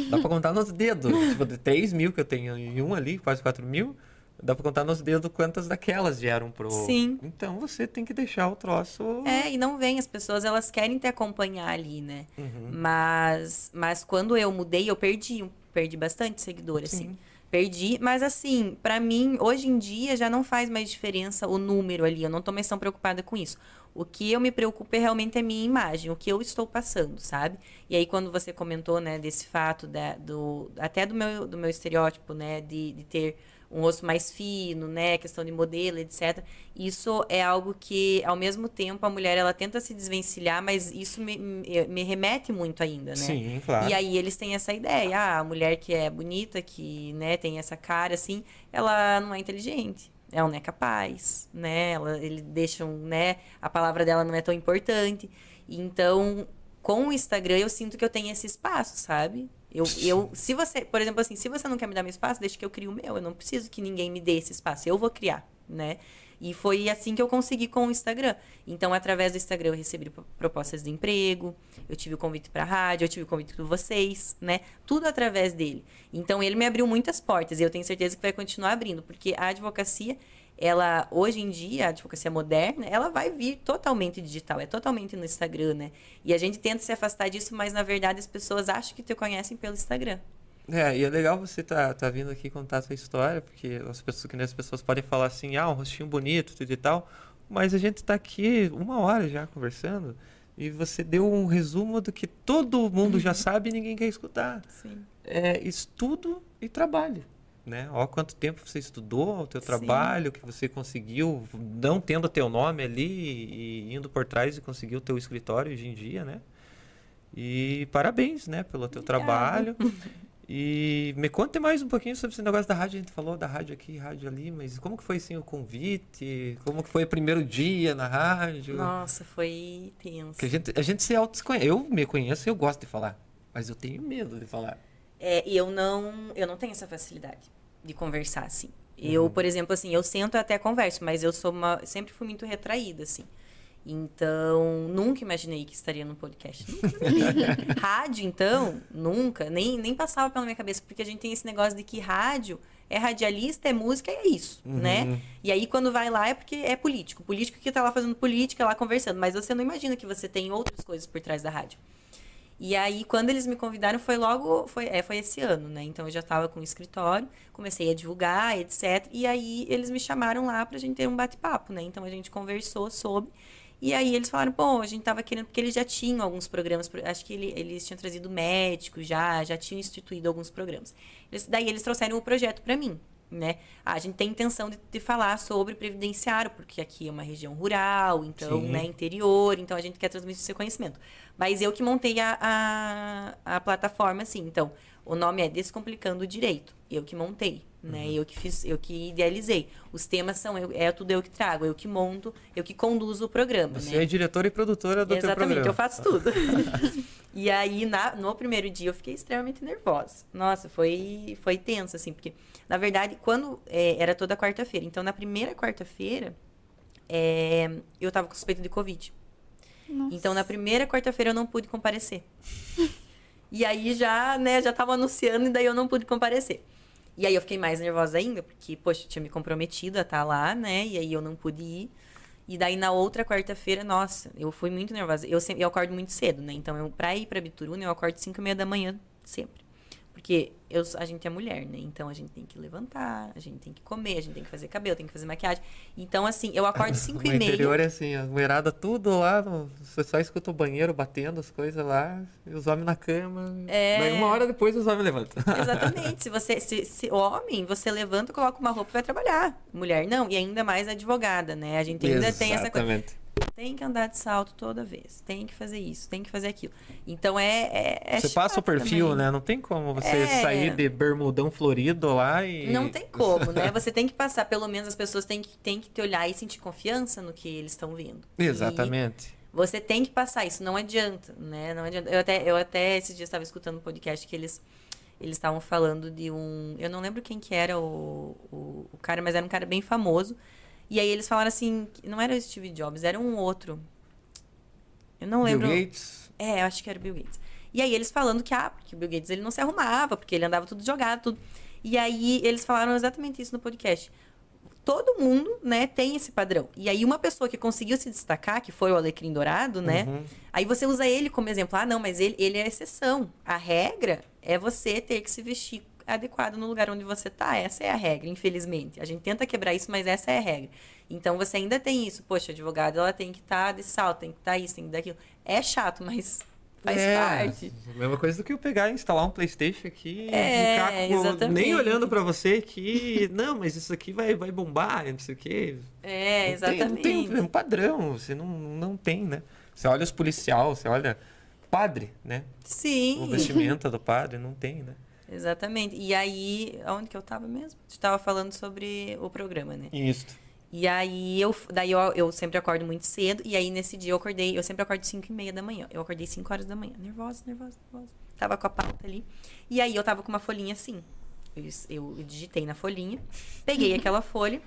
Dá pra contar nos dedos. tipo, de 3 mil que eu tenho em um ali, quase 4 mil. Dá pra contar nos dedos quantas daquelas vieram pro. Sim. Então você tem que deixar o troço. É, e não vem, as pessoas elas querem te acompanhar ali, né? Uhum. Mas, mas quando eu mudei, eu perdi, perdi bastante seguidor, assim. Sim. Perdi, mas assim, pra mim, hoje em dia já não faz mais diferença o número ali, eu não tô mais tão preocupada com isso. O que eu me preocupo é realmente a minha imagem, o que eu estou passando, sabe? E aí quando você comentou, né, desse fato da, do até do meu do meu estereótipo, né, de, de ter um rosto mais fino, né, questão de modelo, etc. Isso é algo que, ao mesmo tempo, a mulher ela tenta se desvencilhar, mas isso me, me, me remete muito ainda, né? Sim, claro. E aí eles têm essa ideia, ah, a mulher que é bonita, que, né, tem essa cara assim, ela não é inteligente. Ela não é capaz, né? Ela, eles deixam, né? A palavra dela não é tão importante. Então, com o Instagram, eu sinto que eu tenho esse espaço, sabe? Eu, eu, se você, por exemplo, assim, se você não quer me dar meu espaço, deixa que eu crie o meu. Eu não preciso que ninguém me dê esse espaço. Eu vou criar, né? E foi assim que eu consegui com o Instagram. Então, através do Instagram, eu recebi propostas de emprego, eu tive o convite para rádio, eu tive o convite de vocês, né? Tudo através dele. Então, ele me abriu muitas portas e eu tenho certeza que vai continuar abrindo, porque a advocacia, ela, hoje em dia, a advocacia moderna, ela vai vir totalmente digital, é totalmente no Instagram, né? E a gente tenta se afastar disso, mas na verdade as pessoas acham que te conhecem pelo Instagram. É, e é legal você tá, tá vindo aqui contar a sua história, porque as pessoas, que as pessoas podem falar assim, ah, um rostinho bonito, tudo e tal, mas a gente tá aqui uma hora já conversando e você deu um resumo do que todo mundo já sabe e ninguém quer escutar. Sim. É estudo e trabalho. Né? Ó, quanto tempo você estudou o teu Sim. trabalho, que você conseguiu, não tendo teu nome ali e indo por trás e conseguiu o teu escritório hoje em dia, né? E parabéns, né, pelo teu Obrigada. trabalho. E me conte mais um pouquinho sobre esse negócio da rádio. A gente falou da rádio aqui, rádio ali, mas como que foi assim o convite? Como que foi o primeiro dia na rádio? Nossa, foi tenso. A gente, a gente se auto-conhece. Eu me conheço e eu gosto de falar, mas eu tenho medo de falar. É, eu não, eu não tenho essa facilidade de conversar assim. Eu, Uhum. por exemplo, assim, eu sento e até converso, mas eu sou uma, sempre fui muito retraída assim. Então, nunca imaginei que estaria no podcast. Rádio, então, nunca, nem, nem passava pela minha cabeça, porque a gente tem esse negócio de que rádio é radialista, é música, é isso, né? Uhum. E aí, quando vai lá, é porque é político. Político que tá lá fazendo política, lá conversando. Mas você não imagina que você tem outras coisas por trás da rádio. E aí, quando eles me convidaram, foi logo, foi, é, foi esse ano, né? Então eu já estava com o escritório, comecei a divulgar, etc. E aí eles me chamaram lá pra gente ter um bate-papo, né? Então a gente conversou sobre. E aí eles falaram, pô, a gente tava querendo, porque eles já tinham alguns programas, acho que ele- eles tinham trazido médicos já, já tinham instituído alguns programas. Eles- daí eles trouxeram o projeto para mim, né? Ah, a gente tem intenção de, de falar sobre previdenciário, porque aqui é uma região rural, então, Sim. né, interior, então a gente quer transmitir esse conhecimento. Mas eu que montei a, a, a plataforma, assim, então, o nome é Descomplicando o Direito, eu que montei, né? Eu que fiz, eu que idealizei. Os temas são, eu, é tudo eu que trago, eu que monto, eu que conduzo o programa, Você né? é diretora e produtora do teu Exatamente, programa. eu faço tudo. e aí, na- no primeiro dia, eu fiquei extremamente nervosa. Nossa, foi, foi tenso, assim, porque, na verdade, quando é, era toda quarta-feira. Então, na primeira quarta-feira, é, eu tava com suspeita de Covid. Nossa. Então, na primeira quarta-feira, eu não pude comparecer. e aí, já, né, já tava anunciando, e daí eu não pude comparecer. E aí, eu fiquei mais nervosa ainda, porque, poxa, eu tinha me comprometido a estar lá, né, e aí eu não pude ir. E daí, na outra quarta-feira, nossa, eu fui muito nervosa. Eu, sempre, eu acordo muito cedo, né? Então, eu, pra ir pra Bituruna, eu acordo 5 e meia da manhã, sempre. Porque eu, a gente é mulher, né? Então, a gente tem que levantar, a gente tem que comer, a gente tem que fazer cabelo, tem que fazer maquiagem. Então, assim, eu acordo 5 e No meia. interior é assim, a mulherada tudo lá, você só escuta o banheiro batendo as coisas lá, e os homens na cama. É. Daí uma hora depois os homens levantam. Exatamente. Se você, se, se homem, você levanta, coloca uma roupa e vai trabalhar. Mulher não, e ainda mais advogada, né? A gente ainda tem essa coisa. Tem que andar de salto toda vez. Tem que fazer isso, tem que fazer aquilo. Então é. é, é Você passa o perfil, também. né? Não tem como você É. sair de bermudão florido lá e. Não tem como, né? Você tem que passar, pelo menos as pessoas têm que, têm que te olhar e sentir confiança no que eles estão vendo. E Exatamente. você tem que passar isso, não adianta, né? Não adianta. Eu até, eu até esses dias estava escutando um podcast que eles eles estavam falando de um, eu não lembro quem que era o, o, o cara, mas era um cara bem famoso. E aí eles falaram assim, não era o Steve Jobs, era um outro. Eu não Bill lembro. Gates. É, eu acho que era o Bill Gates. E aí eles falando que, ah, porque o Bill Gates ele não se arrumava, porque ele andava tudo jogado, tudo. E aí eles falaram exatamente isso no podcast. todo mundo, né, tem esse padrão. E aí uma pessoa que conseguiu se destacar, que foi o Alecrim Dourado, né? Uhum. Aí você usa ele como exemplo. Ah, não, mas ele, ele é a exceção. A regra é você ter que se vestir adequado no lugar onde você tá. Essa é a regra, infelizmente. A gente tenta quebrar isso, mas essa é a regra. Então você ainda tem isso. Poxa, a advogada ela tem que estar de salto, tem que estar isso, tem que dar aquilo. É chato, mas faz É, parte. Mesma coisa do que eu pegar e instalar um Playstation aqui É, e ficar com- nem olhando pra você aqui. Não, mas isso aqui vai, vai bombar, não sei o quê. É, Não tem- exatamente. Não tem, um padrão, você não, não tem, né? Você olha os policial, você olha padre, né? O Sim, vestimenta do padre, não tem, né? Exatamente. E aí, onde que eu tava mesmo? A gente tava falando sobre o programa, né? Isso. E aí, eu, daí eu, eu sempre acordo muito cedo. E aí, nesse dia, eu acordei... Eu sempre acordo 5 e meia da manhã. Eu acordei 5 horas da manhã. Nervosa, nervosa, nervosa. Tava com a pauta ali. E aí, eu tava com uma folhinha assim. Eu, eu digitei na folhinha. Peguei aquela folha.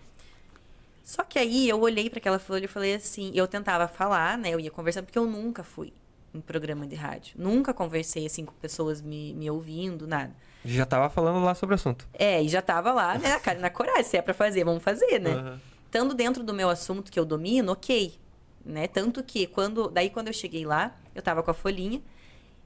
Só que aí, eu olhei para aquela folha e falei assim... Eu tentava falar, né? Eu ia conversando, porque eu nunca fui em programa de rádio. Nunca conversei, assim, com pessoas me, me ouvindo, nada. Já tava falando lá sobre o assunto. É, e já tava lá, né? A cara na coragem. Se é pra fazer, vamos fazer, né? Estando dentro do meu assunto que eu domino, ok. Né? Tanto que quando. Daí quando eu cheguei lá, eu tava com a folhinha.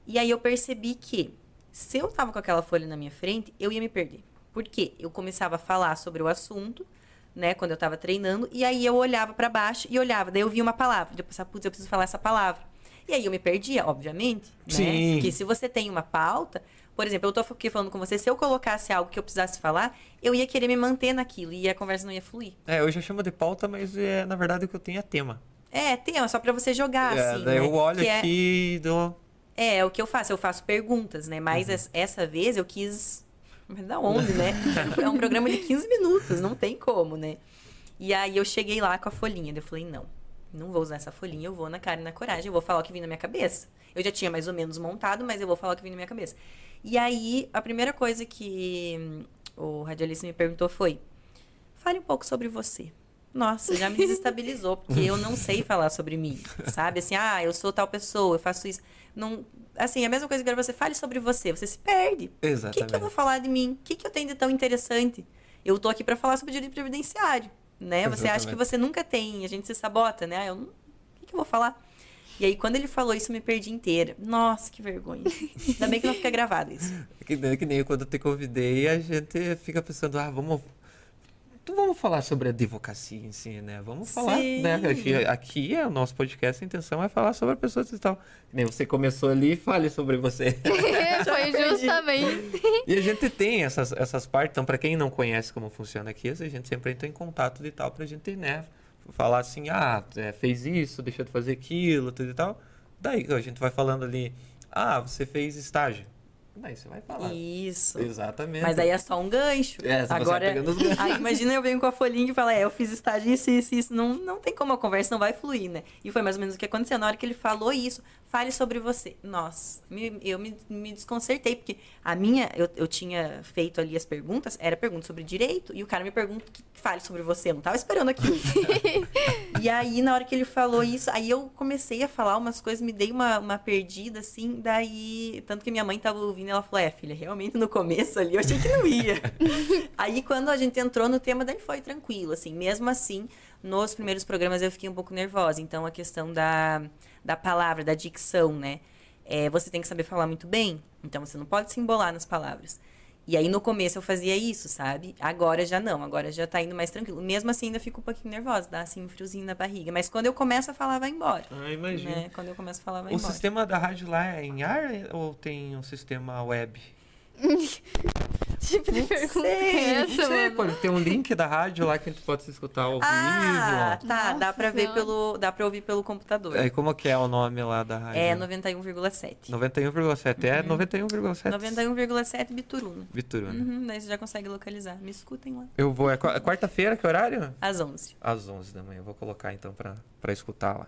E aí eu percebi que se eu tava com aquela folha na minha frente, eu ia me perder. Por quê? Eu começava a falar sobre o assunto, né? Quando eu tava treinando, e aí eu olhava para baixo e olhava. Daí eu via uma palavra. Eu pensava, putz, eu preciso falar essa palavra. E aí eu me perdia, obviamente. Né? Sim. Porque se você tem uma pauta, por exemplo, eu tô aqui falando com você, se eu colocasse algo que eu precisasse falar, eu ia querer me manter naquilo e a conversa não ia fluir. É, eu já chamo de pauta, mas é, na verdade o que eu tenho é tema. É, tema, só pra você jogar, É, assim. daí né? eu olho Que é- aqui e dou. É, é o que eu faço, eu faço perguntas, né? Mas es- essa vez eu quis. Mas da onde, né? É um programa de 15 minutos, não tem como, né? E aí eu cheguei lá com a folhinha, eu falei, não, não vou usar essa folhinha, eu vou na cara e na coragem, eu vou falar o que vem na minha cabeça. Eu já tinha mais ou menos montado, mas eu vou falar o que vem na minha cabeça. E aí, a primeira coisa que hum, o radialista me perguntou foi: fale um pouco sobre você. Nossa, já me desestabilizou, porque eu não sei falar sobre mim, sabe? Assim, ah, eu sou tal pessoa, eu faço isso. Não, assim, a mesma coisa que eu quero você fale sobre você, você se perde. O que, Exatamente. que eu vou falar de mim? O que, que eu tenho de tão interessante? Eu tô aqui para falar sobre direito previdenciário, né? Você acha que Exatamente. você nunca tem, a gente se sabota, né? Ah, Eu não, o que, que eu vou falar? E aí, quando ele falou isso, eu me perdi inteira. Nossa, que vergonha. Ainda bem que não fica gravado isso. Que, nem- que nem quando eu te convidei, a gente fica pensando, ah, vamos. Então vamos falar sobre a advocacia em si, né? Vamos falar, Sim. né? Aqui, aqui é o nosso podcast, a intenção é falar sobre pessoas e tal. Nem você começou ali, fale sobre você. Foi justamente. e a gente tem essas, essas partes, então para quem não conhece como funciona aqui, a gente sempre entra em contato e tal pra gente, né? Falar assim, ah, é, fez isso, deixou de fazer aquilo, tudo e tal. Daí a gente vai falando ali, ah, você fez estágio. Daí você vai falar. Isso. Exatamente. Mas aí é só um gancho. É, você vai Agora, pegando os ganchos. aí imagina eu venho com a folhinha e falo, é, eu fiz estágio isso, isso, isso. Não, não tem como a conversa não vai fluir, né? E foi mais ou menos o que aconteceu. Na hora que ele falou isso, fale sobre você. Nossa, me- eu me, me desconcertei, porque a minha, eu, eu tinha feito ali as perguntas, era pergunta sobre direito, e o cara me pergunta que fale sobre você. Eu não tava esperando aquilo. e aí, na hora que ele falou isso, aí eu comecei a falar umas coisas, me dei uma, uma perdida, assim, daí. Tanto que minha mãe tava ouvindo, ela falou: É, filha, realmente no começo ali eu achei que não ia. aí, quando a gente entrou no tema, daí foi tranquilo, assim. Mesmo assim, nos primeiros programas eu fiquei um pouco nervosa. Então, a questão da, da palavra, da dicção, né? É, você tem que saber falar muito bem, então você não pode se embolar nas palavras. E aí no começo eu fazia isso, sabe? Agora já não, agora já tá indo mais tranquilo. Mesmo assim ainda fico um pouquinho nervosa, dá assim um friozinho na barriga. Mas quando eu começo a falar, vai embora. Ah, imagina. Né? Quando eu começo a falar, vai O embora. sistema da rádio lá é em ar ou tem um sistema web? tipo de pergunta é sei, essa, Não sei, mano? pode ter um link da rádio lá que a gente pode se escutar ao Ah, vivo. tá. dá Nossa pra ver pelo. Dá pra ouvir pelo computador. É, como que é o nome lá da rádio? É 91,7. 91,7. É 91,7. 91,7 Bituruna. Bituruna. Uhum, daí você já consegue localizar. Me escutem lá. Eu vou. É é quarta-feira, que horário? Às 11. Às 11 da manhã. Eu vou colocar então pra, pra escutar lá.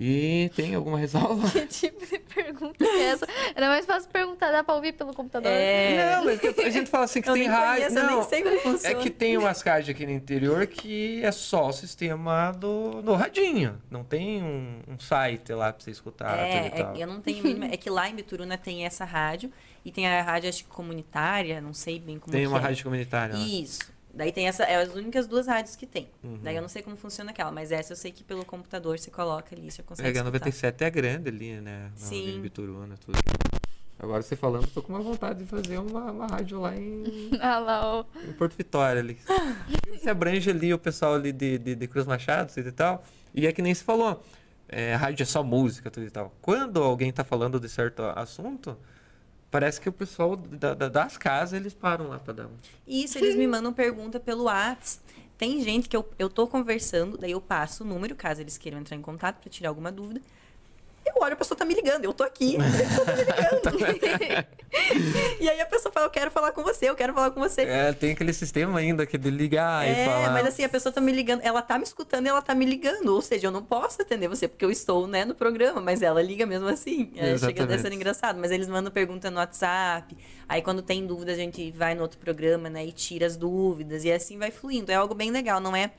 E tem alguma ressalva? Que tipo de pergunta é essa? Era mais fácil perguntar, dá pra ouvir pelo computador? É. Não, mas que a gente fala assim que eu tem rádio. conheço, eu Não, nem sei como funciona. É que tem umas rádios aqui no interior que é só o sistema do, do radinho. Não tem um, um site lá pra você escutar É, tal. é, eu não tenho. mínima- É que lá em Bituruna tem essa rádio e tem a rádio acho que comunitária, não sei bem como Tem que uma é. rádio comunitária lá. Isso. Daí tem essa, é as únicas duas rádios que tem. Uhum. Daí eu não sei como funciona aquela, mas essa eu sei que pelo computador você coloca ali, você consegue É, a escutar. 97 é grande ali, né? Sim. Sim. Bituruna, tudo. Agora você falando, tô com uma vontade de fazer uma, uma rádio lá em, Ah lá, ó. em Porto Vitória ali. Você abrange ali o pessoal ali de, de, de Cruz Machado e tal. E é que nem se falou. É, rádio é só música, tudo e tal. Quando alguém tá falando de certo assunto, parece que o pessoal da- da- das casas, eles param lá pra dar um. Isso, eles me mandam pergunta pelo Whats. Tem gente que eu, eu tô conversando, daí eu passo o número, caso eles queiram entrar em contato para tirar alguma dúvida. Eu olho, a pessoa tá me ligando, eu tô aqui, a pessoa tá me ligando. e aí a pessoa fala, eu quero falar com você, eu quero falar com você. É, tem aquele sistema ainda que de ligar e É, falar. mas assim, a pessoa tá me ligando, ela tá me escutando e ela tá me ligando. Ou seja, eu não posso atender você porque eu estou, né, no programa, mas ela liga mesmo assim. É, chega a Exatamente. ser engraçado. Mas eles mandam pergunta no WhatsApp. Aí quando tem dúvida, a gente vai no outro programa, né, e tira as dúvidas. E assim vai fluindo. É algo bem legal, não é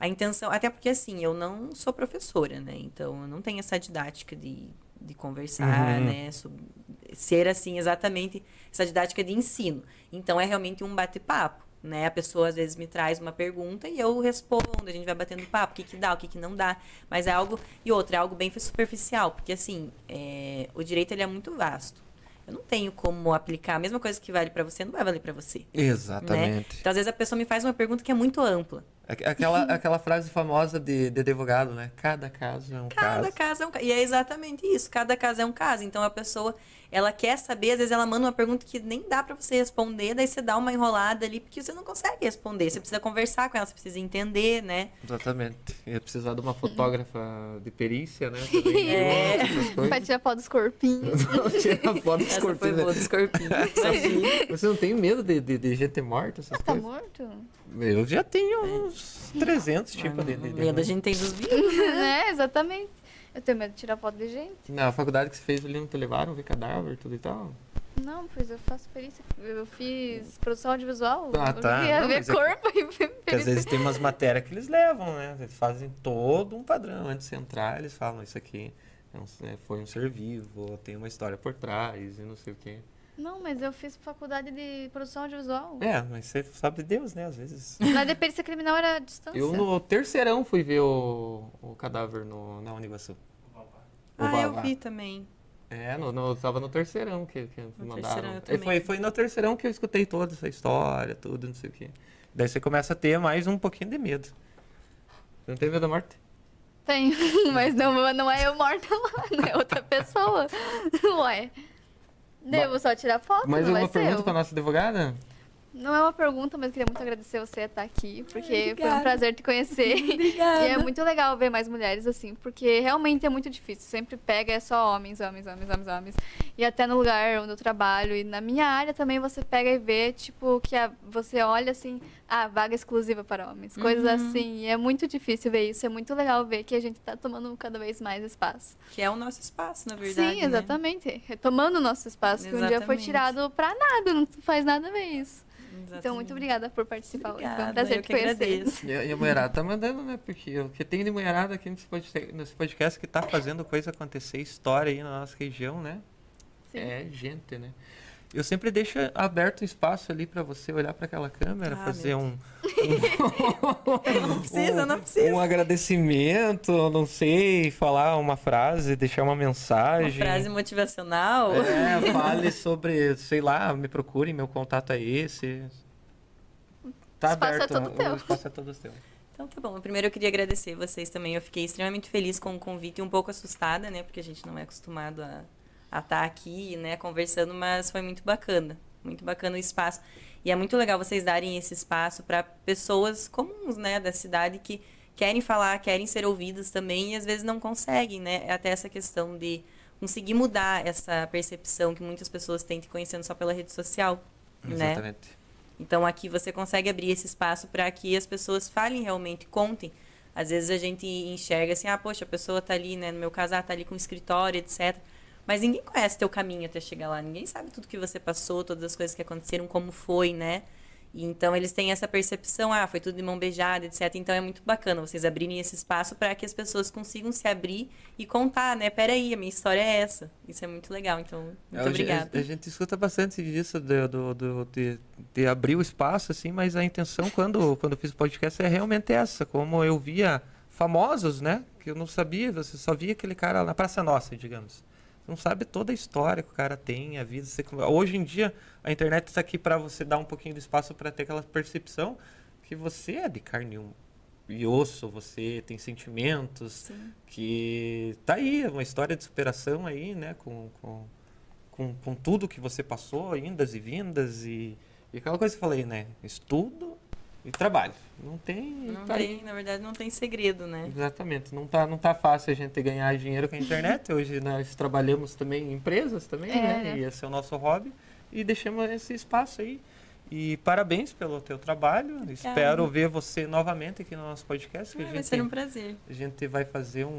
a intenção. Até porque assim, eu não sou professora, né? Então eu não tenho essa didática de, de conversar, Uhum. né? sobre- ser assim, exatamente essa didática de ensino. Então é realmente um bate-papo, né? A pessoa às vezes me traz uma pergunta e eu respondo, a gente vai batendo papo, o que, que dá, o que, que não dá. Mas é algo. E outra, é algo bem superficial, porque assim, é, o direito ele é muito vasto. Eu não tenho como aplicar a mesma coisa que vale para você, não vai valer para você. Exatamente. Então, às vezes, a pessoa me faz uma pergunta que é muito ampla. Aque- Aquela, aquela frase famosa de, de advogado, né? Cada caso é um Cada caso. caso é um caso. E é exatamente isso. Cada caso é um caso. Então a pessoa, ela quer saber, às vezes ela manda uma pergunta que nem dá pra você responder, daí você dá uma enrolada ali, porque você não consegue responder. Você precisa conversar com ela, você precisa entender, né? Exatamente. Ia precisar de uma fotógrafa de perícia, né? Também, É. Pra tirar foto dos corpinhos. Tirar foto dos Essa foi corpinhos, né? boa dos corpinhos. Você não tem medo de, de, de gente morta, essas Tá coisas? morto? Eu já tenho uns 300 tipos de, de, de- Medo a gente tem dos vivos. né, exatamente. Eu tenho medo de tirar foto de gente. Na faculdade que você fez ali, não te levaram ver cadáver, tudo e tal? Não, pois eu faço perícia. Eu fiz produção audiovisual. Ah, tá. Eu ia Não, ver mas é que- corpo e ver Porque às perícia. vezes tem umas matérias que eles levam, né? Eles fazem todo um padrão. Antes de entrar, eles falam, isso aqui é um- é, foi um ser vivo, tem uma história por trás e não sei o quê. Não, mas eu fiz faculdade de produção audiovisual. É, mas você sabe de Deus, né? Às vezes. Na de perícia criminal era a distância. Eu no terceirão fui ver o, o cadáver no, na Uniguaçu. O Ah, eu vi também. É, no, no, eu tava no terceirão que, que No mandaram. terceirão E foi, foi no terceirão que eu escutei toda essa história, tudo, não sei o quê. Daí você começa a ter mais um pouquinho de medo. Você não tem medo da morte? Tenho, mas não, não é eu morta lá, não é outra pessoa. Ué. Devo só tirar foto, Mais não vai alguma ser pergunta eu. pra nossa advogada? Não é uma pergunta, mas eu queria muito agradecer você estar aqui, porque foi um prazer te conhecer. Obrigada. E é muito legal ver mais mulheres assim, porque realmente é muito difícil. Sempre pega é só homens, homens, homens, homens, homens. E até no lugar onde eu trabalho e na minha área também você pega e vê, tipo, que a- você olha assim, ah, vaga exclusiva para homens, coisas Uhum. assim. E é muito difícil ver isso, é muito legal ver que a gente tá tomando cada vez mais espaço. Que é o nosso espaço, na verdade. Sim, né? exatamente. Retomando o nosso espaço, que um dia foi Exatamente. tirado pra nada, não faz nada a ver isso. Então, muito Exatamente. obrigada por participar. hoje. Foi um Obrigada, prazer eu te que conhecer. E a, e a mulherada tá mandando, né? Porque o que tem de mulherada aqui nesse podcast, nesse podcast que tá fazendo coisa acontecer, história aí na nossa região, né? Sim. É gente, né? Eu sempre deixo aberto um espaço ali pra você olhar pra aquela câmera, Ah, fazer meu um, Não precisa, um- não precisa. um agradecimento, não sei, falar uma frase, deixar uma mensagem. Uma frase motivacional. É, fale sobre, sei lá, me procure, meu contato é esse. Tá é aberto, todo teu. o espaço é todo teu. Então tá bom. Primeiro eu queria agradecer vocês também. Eu fiquei extremamente feliz com o convite e um pouco assustada, né? Porque a gente não é acostumado a estar aqui, né, conversando, mas foi muito bacana. Muito bacana o espaço. E é muito legal vocês darem esse espaço para pessoas comuns, né, da cidade que querem falar, querem ser ouvidas também e às vezes não conseguem, né? É até essa questão de conseguir mudar essa percepção que muitas pessoas têm te conhecendo só pela rede social, né? Exatamente. Então aqui você consegue abrir esse espaço para que as pessoas falem realmente, contem. Às vezes a gente enxerga assim, ah, poxa, a pessoa tá ali, né, no meu caso, ah, tá ali com escritório, etc. Mas ninguém conhece teu caminho até chegar lá, ninguém sabe tudo que você passou, todas as coisas que aconteceram, como foi, né? Então eles têm essa percepção, ah, foi tudo de mão beijada, etc. Então é muito bacana vocês abrirem esse espaço para que as pessoas consigam se abrir e contar, né? Peraí, a minha história é essa. Isso é muito legal. Então, muito É, obrigada. A, a gente escuta bastante disso, do, do, do- de, de abrir o espaço, assim, mas a intenção quando, quando eu fiz o podcast é realmente essa. Como eu via famosos, né? Que eu não sabia, você só via aquele cara na Praça Nossa, digamos. Não sabe toda a história que o cara tem, a vida. você- hoje em dia, a internet está aqui para você dar um pouquinho de espaço para ter aquela percepção que você é de carne e osso, você tem sentimentos, Sim. que tá aí, uma história de superação aí, né? Com, com, com, com tudo que você passou, indas e vindas e, e aquela coisa que eu falei, né? Estudo e trabalho. Não tem. Não tá aí. tem, na verdade, não tem segredo, né? Exatamente. Não tá, não tá fácil a gente ganhar dinheiro com a internet. Hoje nós trabalhamos também em empresas também, É, né? né? E esse é o nosso hobby. E deixamos esse espaço aí. E parabéns pelo teu trabalho. Espero ver você novamente aqui no nosso podcast. Que Ah, a vai gente ser um prazer. a gente vai fazer um,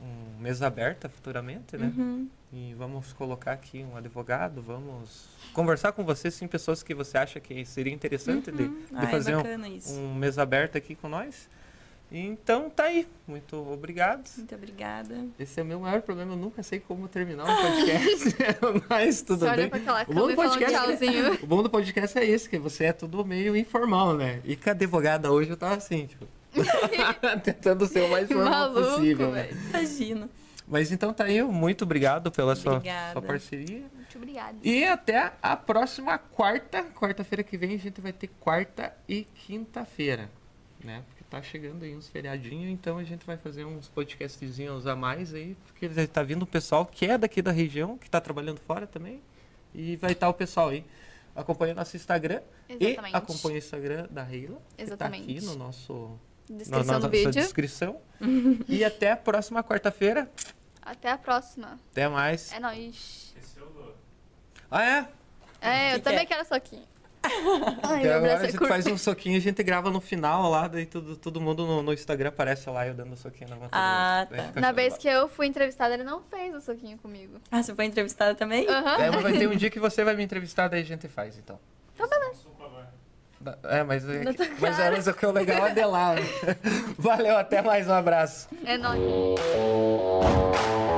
um mesa aberta futuramente, né? Uhum. E vamos colocar aqui um advogado, vamos conversar com você, sim, pessoas que você acha que seria interessante de, Uhum. de Ah, é fazer um, isso. um mesa aberta aqui com nós. Então tá aí. Muito obrigado. Muito obrigada. Esse é o meu maior problema, eu nunca sei como terminar um podcast, mas tudo Você olha bem. pra aquela O bom do fala podcast é- tchauzinho. O bom do podcast é esse, que você é tudo meio informal, né? E com a advogada hoje eu tava assim, tipo, tentando ser o mais formal Maluco, possível, né? Imagina. Mas então tá aí, muito obrigado pela sua, sua parceria. Muito obrigada. E até a próxima quarta. Quarta-feira que vem a gente vai ter quarta e quinta-feira, né? Tá chegando aí uns feriadinhos, então a gente vai fazer uns podcastzinhos a mais aí, porque já tá vindo o pessoal que é daqui da região, que tá trabalhando fora também. E vai estar o pessoal aí. Acompanha nosso Instagram Exatamente. e acompanha o Instagram da Reila, que tá aqui Exatamente. no nosso na Descrição nossa vídeo. descrição. e até a próxima quarta-feira. Até a próxima. Até mais. É nóis. Ah, é? É, eu que também é? quero soquinho. Ai, Então agora braço a é gente curto. faz um soquinho, a gente grava no final lá, daí todo, todo mundo no, no Instagram aparece lá eu dando soquinho na mão. Ah, tá. Na vez que eu fui entrevistada, ele não fez o soquinho comigo. Ah, você foi entrevistada também? Aham. É, mas vai ter um dia que você vai me entrevistar, daí a gente faz, então. Então, beleza. É, mas, é, que- mas era isso que é o legal é de lá. né? Valeu, até mais, um abraço. É nóis.